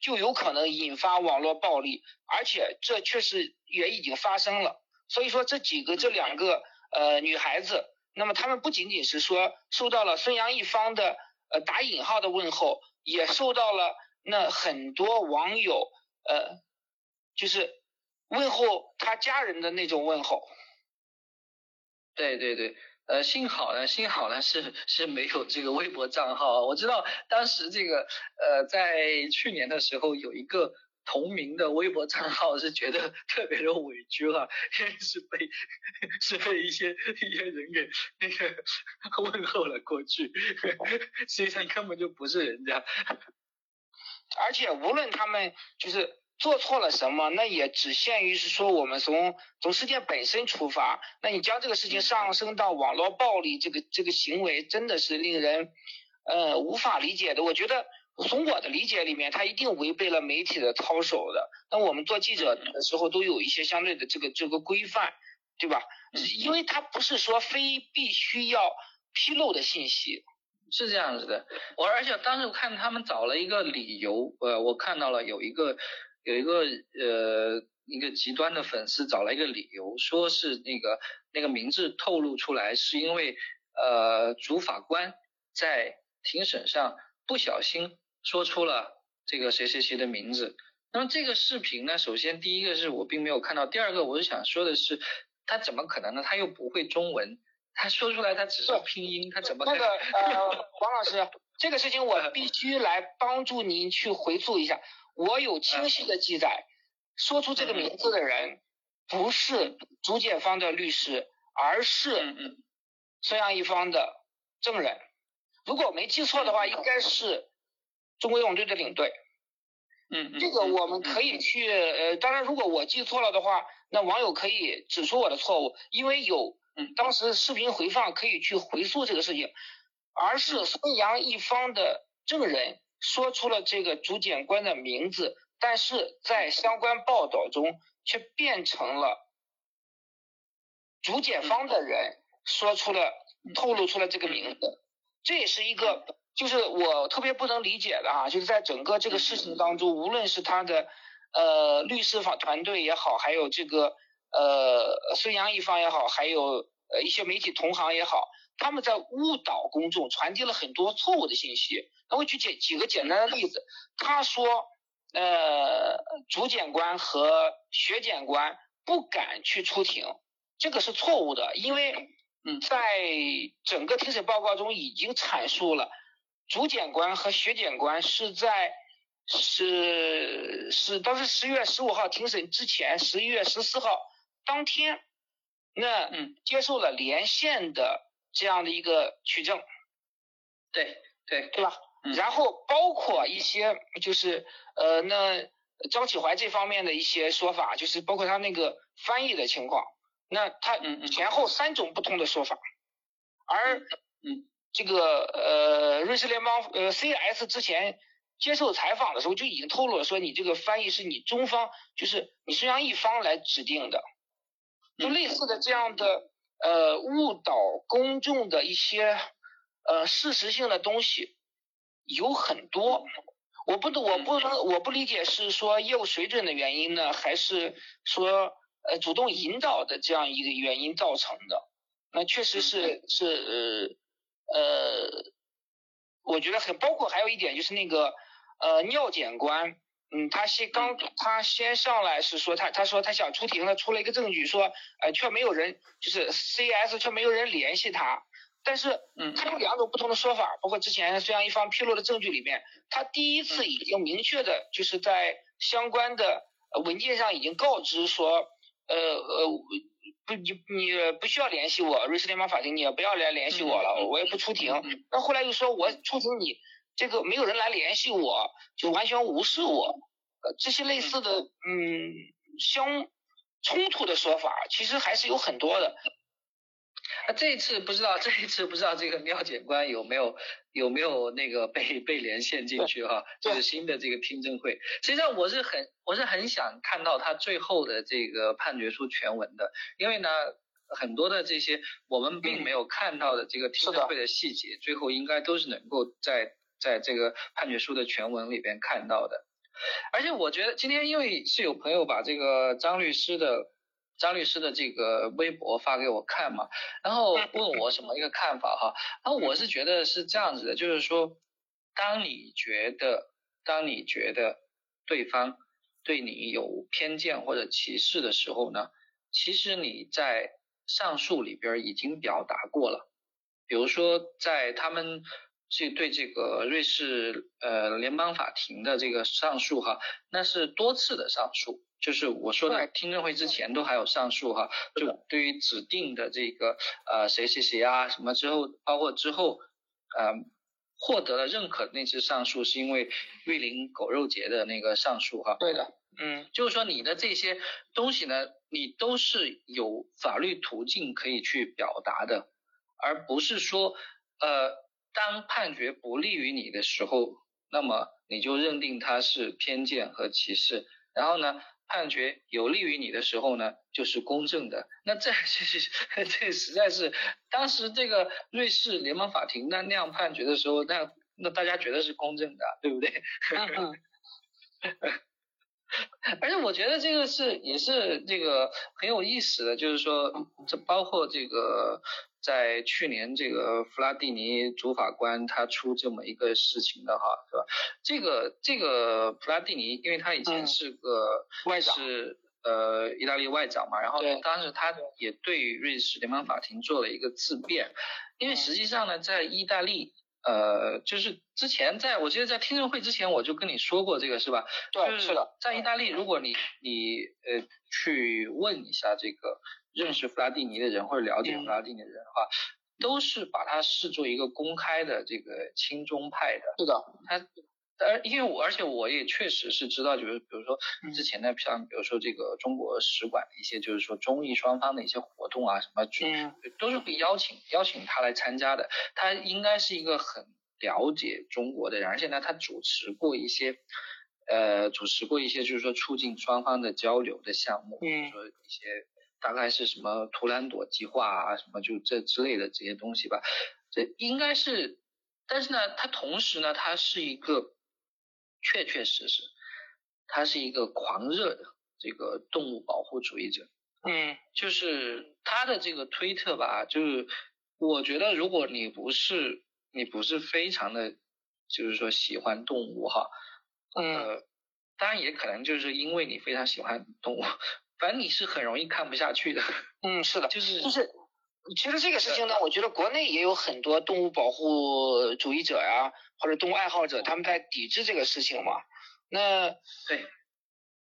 就有可能引发网络暴力，而且这确实也已经发生了。所以说这几个这两个。呃，女孩子，那么她们不仅仅是说受到了孙杨一方的呃打引号的问候，也受到了那很多网友呃就是问候他家人的那种问候。对对对，呃，幸好呢，幸好呢是是没有这个微博账号。我知道当时这个呃在去年的时候有一个。同名的微博账号是觉得 特别的委屈哈，是被是被一些一些人给那个 问候了过去，实际上根本就不是人家。而且无论他们就是做错了什么，那也只限于是说我们从从事件本身出发，那你将这个事情上升到网络暴力这个这个行为，真的是令人呃无法理解的。我觉得。从我的理解里面，他一定违背了媒体的操守的。那我们做记者的时候，都有一些相对的这个这个规范，对吧？因为他不是说非必须要披露的信息，是这样子的。我而且当时我看他们找了一个理由，呃，我看到了有一个有一个呃一个极端的粉丝找了一个理由，说是那个那个名字透露出来，是因为呃主法官在庭审上不小心。说出了这个谁谁谁的名字，那么这个视频呢？首先第一个是我并没有看到，第二个我是想说的是，他怎么可能呢？他又不会中文，他说出来他只是拼音，他怎么？那个呃，王老师，这个事情我必须来帮助您去回溯一下。我有清晰的记载，说出这个名字的人不是主检方的律师，而是孙杨一方的证人。如果我没记错的话，应该是。中国游泳队的领队，嗯，这个我们可以去，呃，当然如果我记错了的话，那网友可以指出我的错误，因为有，嗯，当时视频回放可以去回溯这个事情，而是孙杨一方的证人说出了这个主检官的名字，但是在相关报道中却变成了主检方的人说出了透露出了这个名字，这也是一个。就是我特别不能理解的啊，就是在整个这个事情当中，无论是他的呃律师法团队也好，还有这个呃孙杨一方也好，还有呃一些媒体同行也好，他们在误导公众，传递了很多错误的信息。那我举几几个简单的例子，他说呃主检官和学检官不敢去出庭，这个是错误的，因为嗯在整个庭审报告中已经阐述了。主检官和学检官是在是是当时十一月十五号庭审之前，十一月十四号当天，那嗯接受了连线的这样的一个取证，对对对吧？然后包括一些就是呃那张启怀这方面的一些说法，就是包括他那个翻译的情况，那他前后三种不同的说法，而嗯这个呃瑞士联邦呃 CS 之前接受采访的时候就已经透露了，说你这个翻译是你中方就是你孙杨一方来指定的，就类似的这样的呃误导公众的一些呃事实性的东西有很多。我不懂，我不能，我不理解是说业务水准的原因呢，还是说呃主动引导的这样一个原因造成的？那确实是是呃呃，我觉得很包括还有一点就是那个呃尿检官，嗯，他先刚他先上来是说他他说他想出庭了，出了一个证据说呃却没有人就是 CS 却没有人联系他。但是，嗯，他有两种不同的说法，包括之前孙杨一方披露的证据里面，他第一次已经明确的，就是在相关的文件上已经告知说，呃呃，不，你你不需要联系我，瑞士联邦法庭你也不要来联系我了，我也不出庭。那后来又说我出庭，你这个没有人来联系我，就完全无视我，呃，这些类似的，嗯，相冲突的说法，其实还是有很多的。那这一次不知道，这一次不知道这个尿检官有没有有没有那个被被连线进去哈？就是新的这个听证会。实际上我是很我是很想看到他最后的这个判决书全文的，因为呢很多的这些我们并没有看到的这个听证会的细节，最后应该都是能够在在这个判决书的全文里边看到的。而且我觉得今天因为是有朋友把这个张律师的。张律师的这个微博发给我看嘛，然后问我什么一个看法哈，然后我是觉得是这样子的，就是说，当你觉得当你觉得对方对你有偏见或者歧视的时候呢，其实你在上诉里边已经表达过了，比如说在他们这对这个瑞士呃联邦法庭的这个上诉哈，那是多次的上诉。就是我说的听证会之前都还有上诉哈，就对于指定的这个呃谁谁谁啊什么之后，包括之后呃获得了认可的那次上诉，是因为瑞林狗肉节的那个上诉哈。对的，嗯，就是说你的这些东西呢，你都是有法律途径可以去表达的，而不是说呃当判决不利于你的时候，那么你就认定它是偏见和歧视，然后呢？判决有利于你的时候呢，就是公正的。那这 这这这实在是当时这个瑞士联邦法庭那那样判决的时候，那那大家觉得是公正的，对不对？而且我觉得这个是也是这个很有意思的，就是说这包括这个。在去年，这个弗拉蒂尼主法官他出这么一个事情的哈，是吧？这个这个弗拉蒂尼，因为他以前是个外长，是呃意大利外长嘛，然后当时他也对瑞士联邦法庭做了一个自辩，因为实际上呢，在意大利，呃，就是之前在我记得在听证会之前我就跟你说过这个是吧？对，是的，在意大利，如果你你呃去问一下这个。认识弗拉蒂尼的人或者了解弗拉蒂尼的人的话，都是把他视作一个公开的这个亲中派的。是的，他，而因为我而且我也确实是知道，就是比如说之前的像比如说这个中国使馆的一些就是说中意双方的一些活动啊什么，嗯，都是会邀请邀请他来参加的。他应该是一个很了解中国的人，而且呢，他主持过一些呃主持过一些就是说促进双方的交流的项目，比如说一些。大概是什么图兰朵计划啊，什么就这之类的这些东西吧。这应该是，但是呢，他同时呢，他是一个确确实实，他是一个狂热的这个动物保护主义者。嗯，就是他的这个推特吧，就是我觉得如果你不是你不是非常的，就是说喜欢动物哈，呃，当然也可能就是因为你非常喜欢动物。反正你是很容易看不下去的。嗯，是的，就是就是，其实这个事情呢，我觉得国内也有很多动物保护主义者呀，或者动物爱好者，他们在抵制这个事情嘛。那对，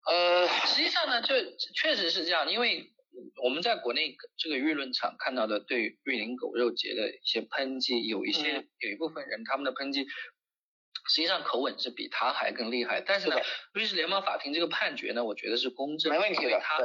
呃，实际上呢，就确实是这样，因为我们在国内这个舆论场看到的对瑞林狗肉节的一些抨击，有一些有一部分人他们的抨击实际上口吻是比他还更厉害。但是呢，瑞士联邦法庭这个判决呢，我觉得是公正，没问题的。他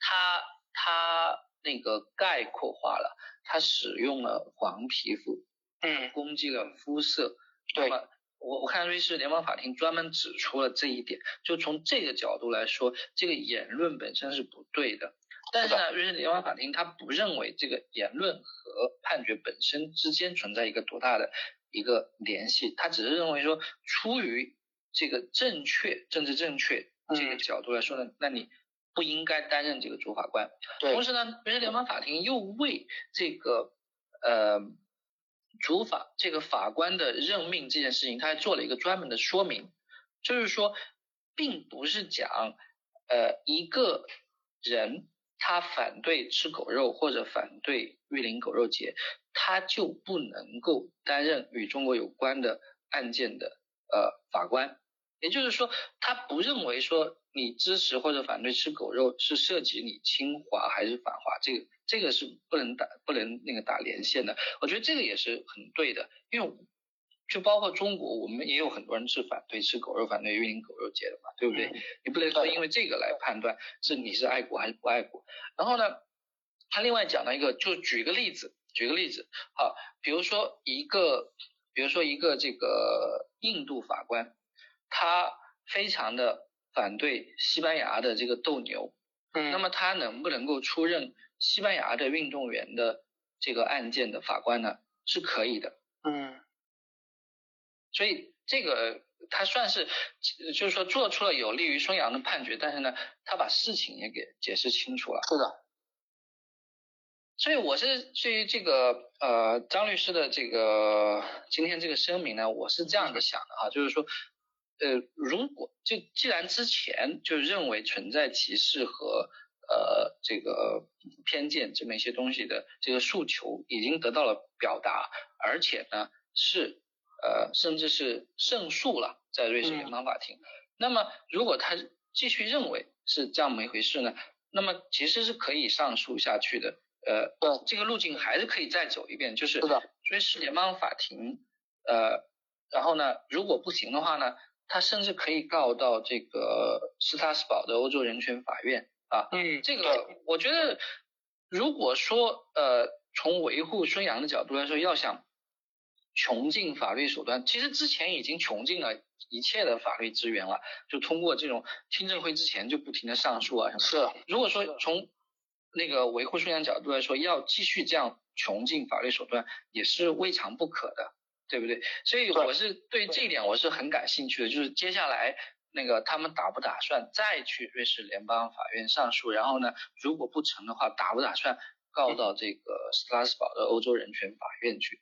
他他那个概括化了，他使用了黄皮肤，嗯，攻击了肤色。对。我我看瑞士联邦法庭专门指出了这一点，就从这个角度来说，这个言论本身是不对的。但是呢，瑞士联邦法庭他不认为这个言论和判决本身之间存在一个多大的一个联系，他只是认为说，出于这个正确、政治正确这个角度来说呢，那你不应该担任这个主法官。同时呢，瑞士联邦法庭又为这个呃。主法这个法官的任命这件事情，他还做了一个专门的说明，就是说，并不是讲，呃，一个人他反对吃狗肉或者反对玉林狗肉节，他就不能够担任与中国有关的案件的呃法官。也就是说，他不认为说你支持或者反对吃狗肉是涉及你侵华还是反华，这个这个是不能打不能那个打连线的。我觉得这个也是很对的，因为就包括中国，我们也有很多人是反对吃狗肉、反对运营狗肉节的嘛，对不对？你不能说因为这个来判断是你是爱国还是不爱国。然后呢，他另外讲了一个，就举个例子，举个例子，好，比如说一个，比如说一个这个印度法官。他非常的反对西班牙的这个斗牛，嗯，那么他能不能够出任西班牙的运动员的这个案件的法官呢？是可以的，嗯，所以这个他算是就是说做出了有利于孙杨的判决，但是呢，他把事情也给解释清楚了。是的，所以我是对于这个呃张律师的这个今天这个声明呢，我是这样子想的哈，就是说。呃，如果就既然之前就认为存在歧视和呃这个偏见这么一些东西的这个诉求已经得到了表达，而且呢是呃甚至是胜诉了在瑞士联邦法庭，那么如果他继续认为是这样么一回事呢，那么其实是可以上诉下去的，呃，这个路径还是可以再走一遍，就是瑞士联邦法庭，呃，然后呢，如果不行的话呢？他甚至可以告到这个斯塔斯堡的欧洲人权法院啊，嗯，这个我觉得，如果说呃从维护孙杨的角度来说，要想穷尽法律手段，其实之前已经穷尽了一切的法律资源了，就通过这种听证会之前就不停的上诉啊什么。是，如果说从那个维护孙杨角度来说，要继续这样穷尽法律手段，也是未尝不可的。对不对？所以我是对这一点我是很感兴趣的，就是接下来那个他们打不打算再去瑞士联邦法院上诉？然后呢，如果不成的话，打不打算告到这个斯拉斯堡的欧洲人权法院去？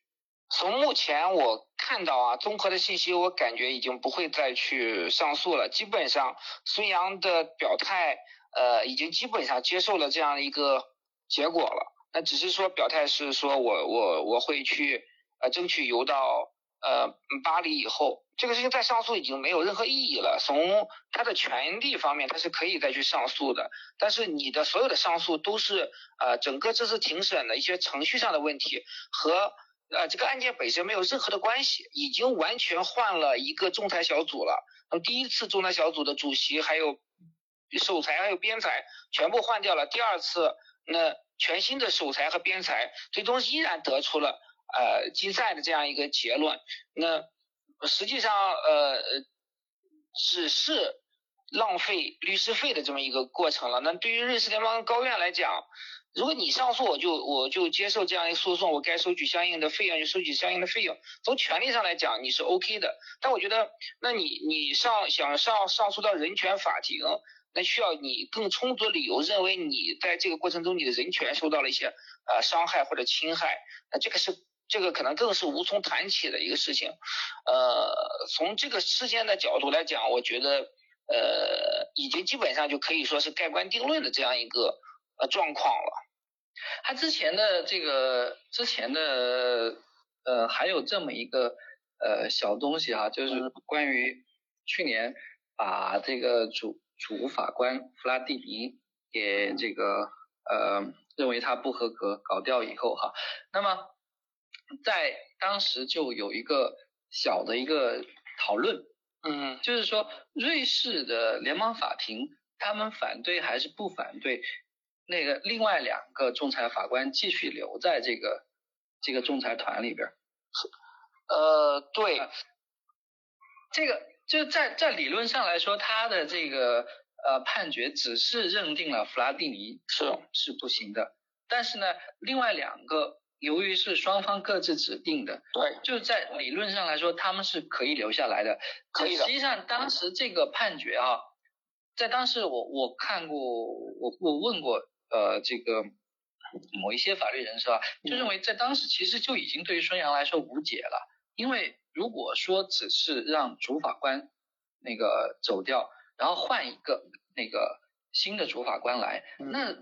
从目前我看到啊，综合的信息，我感觉已经不会再去上诉了。基本上孙杨的表态，呃，已经基本上接受了这样的一个结果了。那只是说表态是说我我我会去。呃，争取游到呃巴黎以后，这个事情再上诉已经没有任何意义了。从他的权利方面，他是可以再去上诉的。但是你的所有的上诉都是呃整个这次庭审的一些程序上的问题，和呃这个案件本身没有任何的关系。已经完全换了一个仲裁小组了。那么第一次仲裁小组的主席还有首裁还有编裁全部换掉了。第二次那全新的首裁和编裁最终依然得出了。呃，竞赛的这样一个结论，那实际上呃只是浪费律师费的这么一个过程了。那对于瑞士联邦高院来讲，如果你上诉，我就我就接受这样一个诉讼，我该收取相应的费用就收取相应的费用。从权利上来讲，你是 OK 的。但我觉得，那你你上想上上诉到人权法庭，那需要你更充足理由，认为你在这个过程中你的人权受到了一些呃伤害或者侵害，那这个是。这个可能更是无从谈起的一个事情，呃，从这个事件的角度来讲，我觉得，呃，已经基本上就可以说是盖棺定论的这样一个呃状况了。他之前的这个之前的呃还有这么一个呃小东西哈，就是关于去年把这个主主法官弗拉蒂尼给这个呃认为他不合格搞掉以后哈，那么。在当时就有一个小的一个讨论，嗯，就是说瑞士的联邦法庭他们反对还是不反对那个另外两个仲裁法官继续留在这个这个仲裁团里边？呃，对，这个就在在理论上来说，他的这个呃判决只是认定了弗拉蒂尼是。是不行的，但是呢，另外两个由于是双方各自指定的，对，就在理论上来说，他们是可以留下来的。可以的实际上，当时这个判决啊，在当时我我看过，我我问过呃这个某一些法律人士啊，就认为在当时其实就已经对于孙杨来说无解了，因为如果说只是让主法官那个走掉，然后换一个那个新的主法官来，嗯。那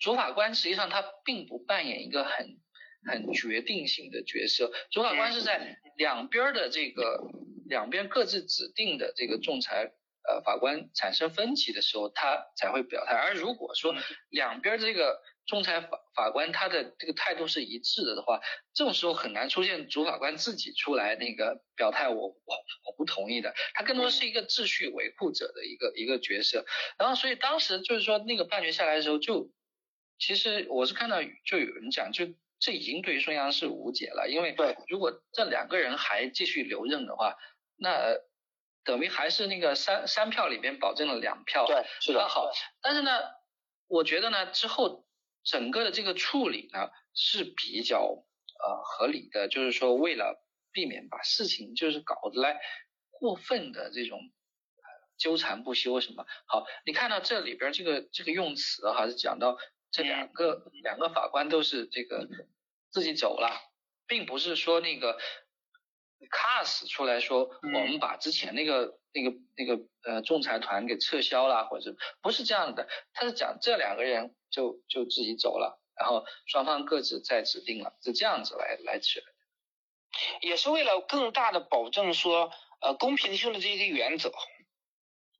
主法官实际上他并不扮演一个很很决定性的角色，主法官是在两边儿的这个两边各自指定的这个仲裁呃法官产生分歧的时候，他才会表态。而如果说两边儿这个仲裁法法官他的这个态度是一致的的话，这种时候很难出现主法官自己出来那个表态我我我不同意的，他更多是一个秩序维护者的一个一个角色。然后所以当时就是说那个判决下来的时候就，其实我是看到就有人讲就。这已经对孙杨是无解了，因为对如果这两个人还继续留任的话，那等于还是那个三三票里边保证了两票。对，是的，那好，但是呢，我觉得呢之后整个的这个处理呢是比较呃合理的，就是说为了避免把事情就是搞得来过分的这种呃纠缠不休什么。好，你看到这里边这个这个用词哈、是讲到这两个、两个法官都是这个自己走了，并不是说那个 CAS 出来说我们把之前那个、那个那个呃仲裁团给撤销了，或者不是这样的，他是讲这两个人就就自己走了，然后双方各自再指定了，是这样子来来起来。也是为了更大的保证说呃公平性的这个原则。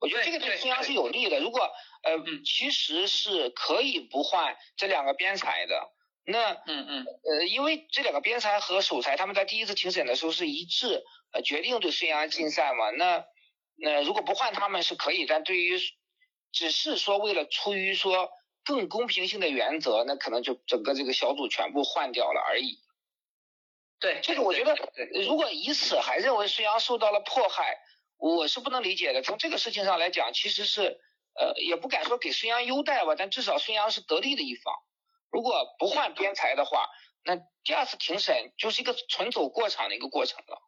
我觉得这个对孙杨是有利的。如果呃其实是可以不换这两个边裁的，那嗯嗯。呃因为这两个边裁和首裁他们在第一次庭审的时候是一致呃决定对孙杨禁赛嘛，那那如果不换他们是可以，但对于只是说为了出于说更公平性的原则，那可能就整个这个小组全部换掉了而已。对，这个我觉得如果以此还认为孙杨受到了迫害，我是不能理解的。从这个事情上来讲，其实是呃也不敢说给孙杨优待吧，但至少孙杨是得利的一方。如果不换边裁的话，那第二次庭审就是一个纯走过场的一个过程了。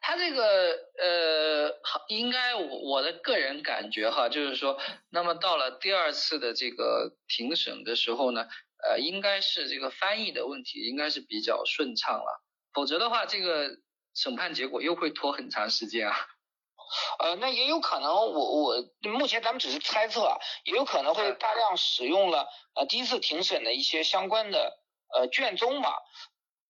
他这个呃，应该我我的个人感觉哈，就是说，那么到了第二次的这个庭审的时候呢，呃，应该是这个翻译的问题应该是比较顺畅了，否则的话，这个审判结果又会拖很长时间啊。呃，那也有可能我，我目前咱们只是猜测，啊，也有可能会大量使用了呃第一次庭审的一些相关的呃卷宗嘛。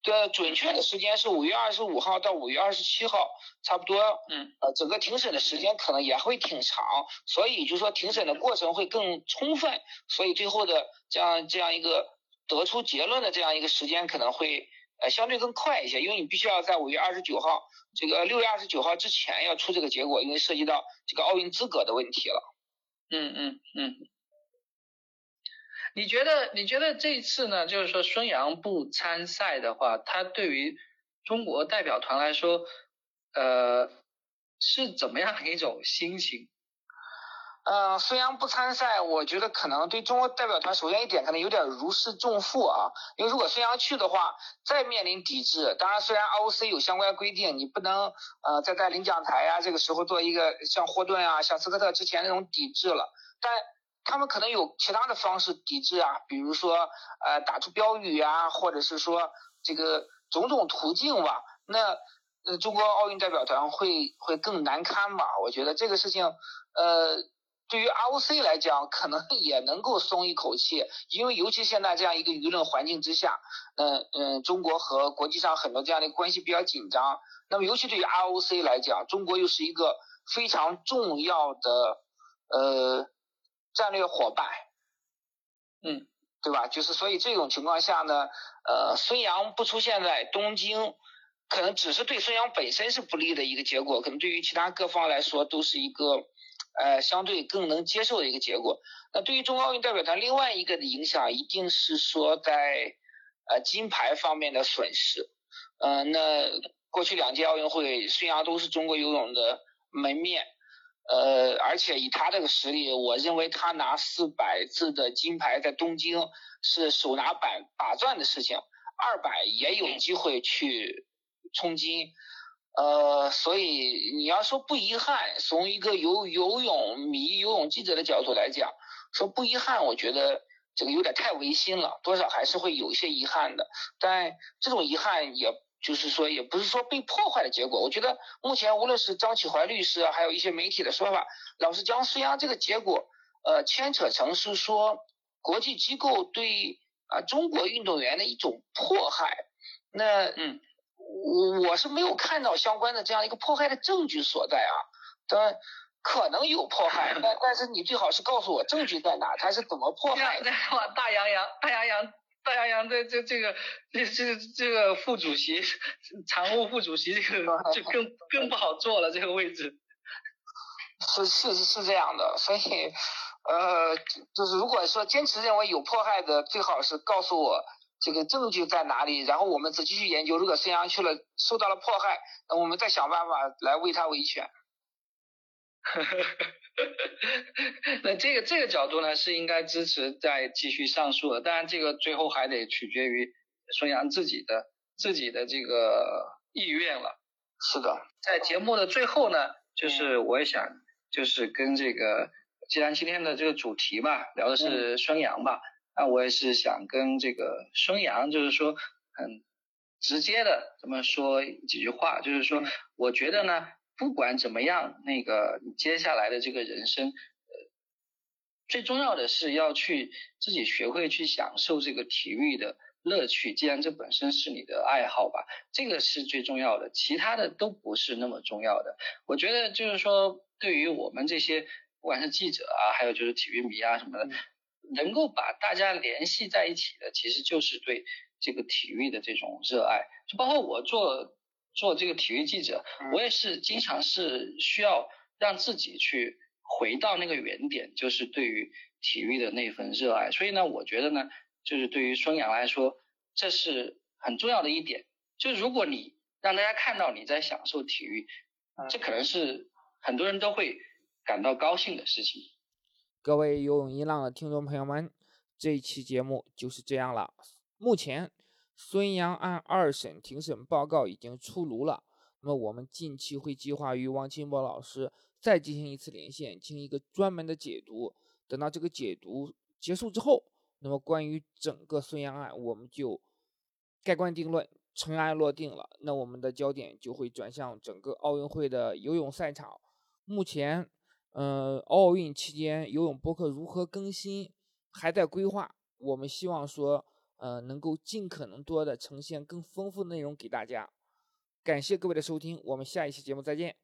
的准确的时间是五月二十五号到五月二十七号，差不多。嗯，呃，整个庭审的时间可能也会挺长，所以就说庭审的过程会更充分，所以最后的这样这样一个得出结论的这样一个时间可能会呃相对更快一些，因为你必须要在五月二十九号这个六月二十九号之前要出这个结果，因为涉及到这个奥运资格的问题了。嗯嗯嗯。你觉得你觉得这一次呢，就是说孙杨不参赛的话，他对于中国代表团来说，呃，是怎么样一种心情？呃，孙杨不参赛，我觉得可能对中国代表团首先一点可能有点如释重负啊，因为如果孙杨去的话，再面临抵制，当然虽然 ROC 有相关规定，你不能呃再在领奖台啊这个时候做一个像霍顿啊、像斯科特之前那种抵制了，但他们可能有其他的方式抵制啊，比如说呃打出标语啊，或者是说这个种种途径吧。那呃中国奥运代表团会会更难堪吧？我觉得这个事情呃对于 ROC 来讲，可能 也能够松一口气，因为尤其现在这样一个舆论环境之下，嗯、呃、嗯，中国和国际上很多这样的关系比较紧张。那么尤其对于 ROC 来讲，中国又是一个非常重要的呃。战略伙伴，嗯，对吧？就是所以这种情况下呢，呃，孙杨不出现在东京，可能只是对孙杨本身是不利的一个结果，可能对于其他各方来说都是一个呃相对更能接受的一个结果。那对于中奥运代表团另外一个的影响，一定是说在呃金牌方面的损失。呃，那过去两届奥运会，孙杨都是中国游泳的门面。呃，而且以他这个实力，我认为他拿四百字的金牌在东京是手拿板把钻的事情，二百也有机会去冲金。呃，所以你要说不遗憾，从一个游游泳迷、游泳记者的角度来讲，说不遗憾，我觉得这个有点太违心了，多少还是会有一些遗憾的。但这种遗憾也。就是说，也不是说被破坏的结果。我觉得目前无论是张启怀律师，还有一些媒体的说法，老是将孙杨这个结果，呃，牵扯成是说国际机构对啊中国运动员的一种迫害。那嗯，我我是没有看到相关的这样一个迫害的证据所在啊。当然可能有迫害，但但是你最好是告诉我证据在哪，他是怎么迫害？大洋洋，大洋洋。大洋洋的这这个这这这个副主席、常务副主席，这个就更更不好做了，这个位置。是是是这样的，所以呃，就是如果说坚持认为有迫害的，最好是告诉我这个证据在哪里，然后我们仔细去研究。如果孙杨去了受到了迫害，那我们再想办法来为他维权。那这个这个角度呢，是应该支持再继续上诉的。当然，这个最后还得取决于孙杨自己的自己的这个意愿了。是的，在节目的最后呢，就是我也想，就是跟这个，既然今天的这个主题吧，聊的是孙杨吧，那我也是想跟这个孙杨，就是说很直接的这么说几句话，就是说，我觉得呢。不管怎么样，那个你接下来的这个人生，呃，最重要的是要去自己学会去享受这个体育的乐趣。既然这本身是你的爱好吧，这个是最重要的，其他的都不是那么重要的。我觉得就是说，对于我们这些不管是记者啊，还有就是体育迷啊什么的，能够把大家联系在一起的，其实就是对这个体育的这种热爱。就包括我做。做这个体育记者，我也是经常是需要让自己去回到那个原点，就是对于体育的那份热爱。所以呢，我觉得呢，就是对于孙杨来说，这是很重要的一点。就如果你让大家看到你在享受体育，这可能是很多人都会感到高兴的事情。各位游泳音浪的听众朋友们，这一期节目就是这样了。目前。孙杨案二审庭审报告已经出炉了，那么我们近期会计划与王清波老师再进行一次连线，进行一个专门的解读。等到这个解读结束之后，那么关于整个孙杨案，我们就盖棺定论，尘埃落定了。那我们的焦点就会转向整个奥运会的游泳赛场。目前，嗯，奥运期间游泳博客如何更新，还在规划。我们希望说。呃，能够尽可能多的呈现更丰富的内容给大家，感谢各位的收听，我们下一期节目再见。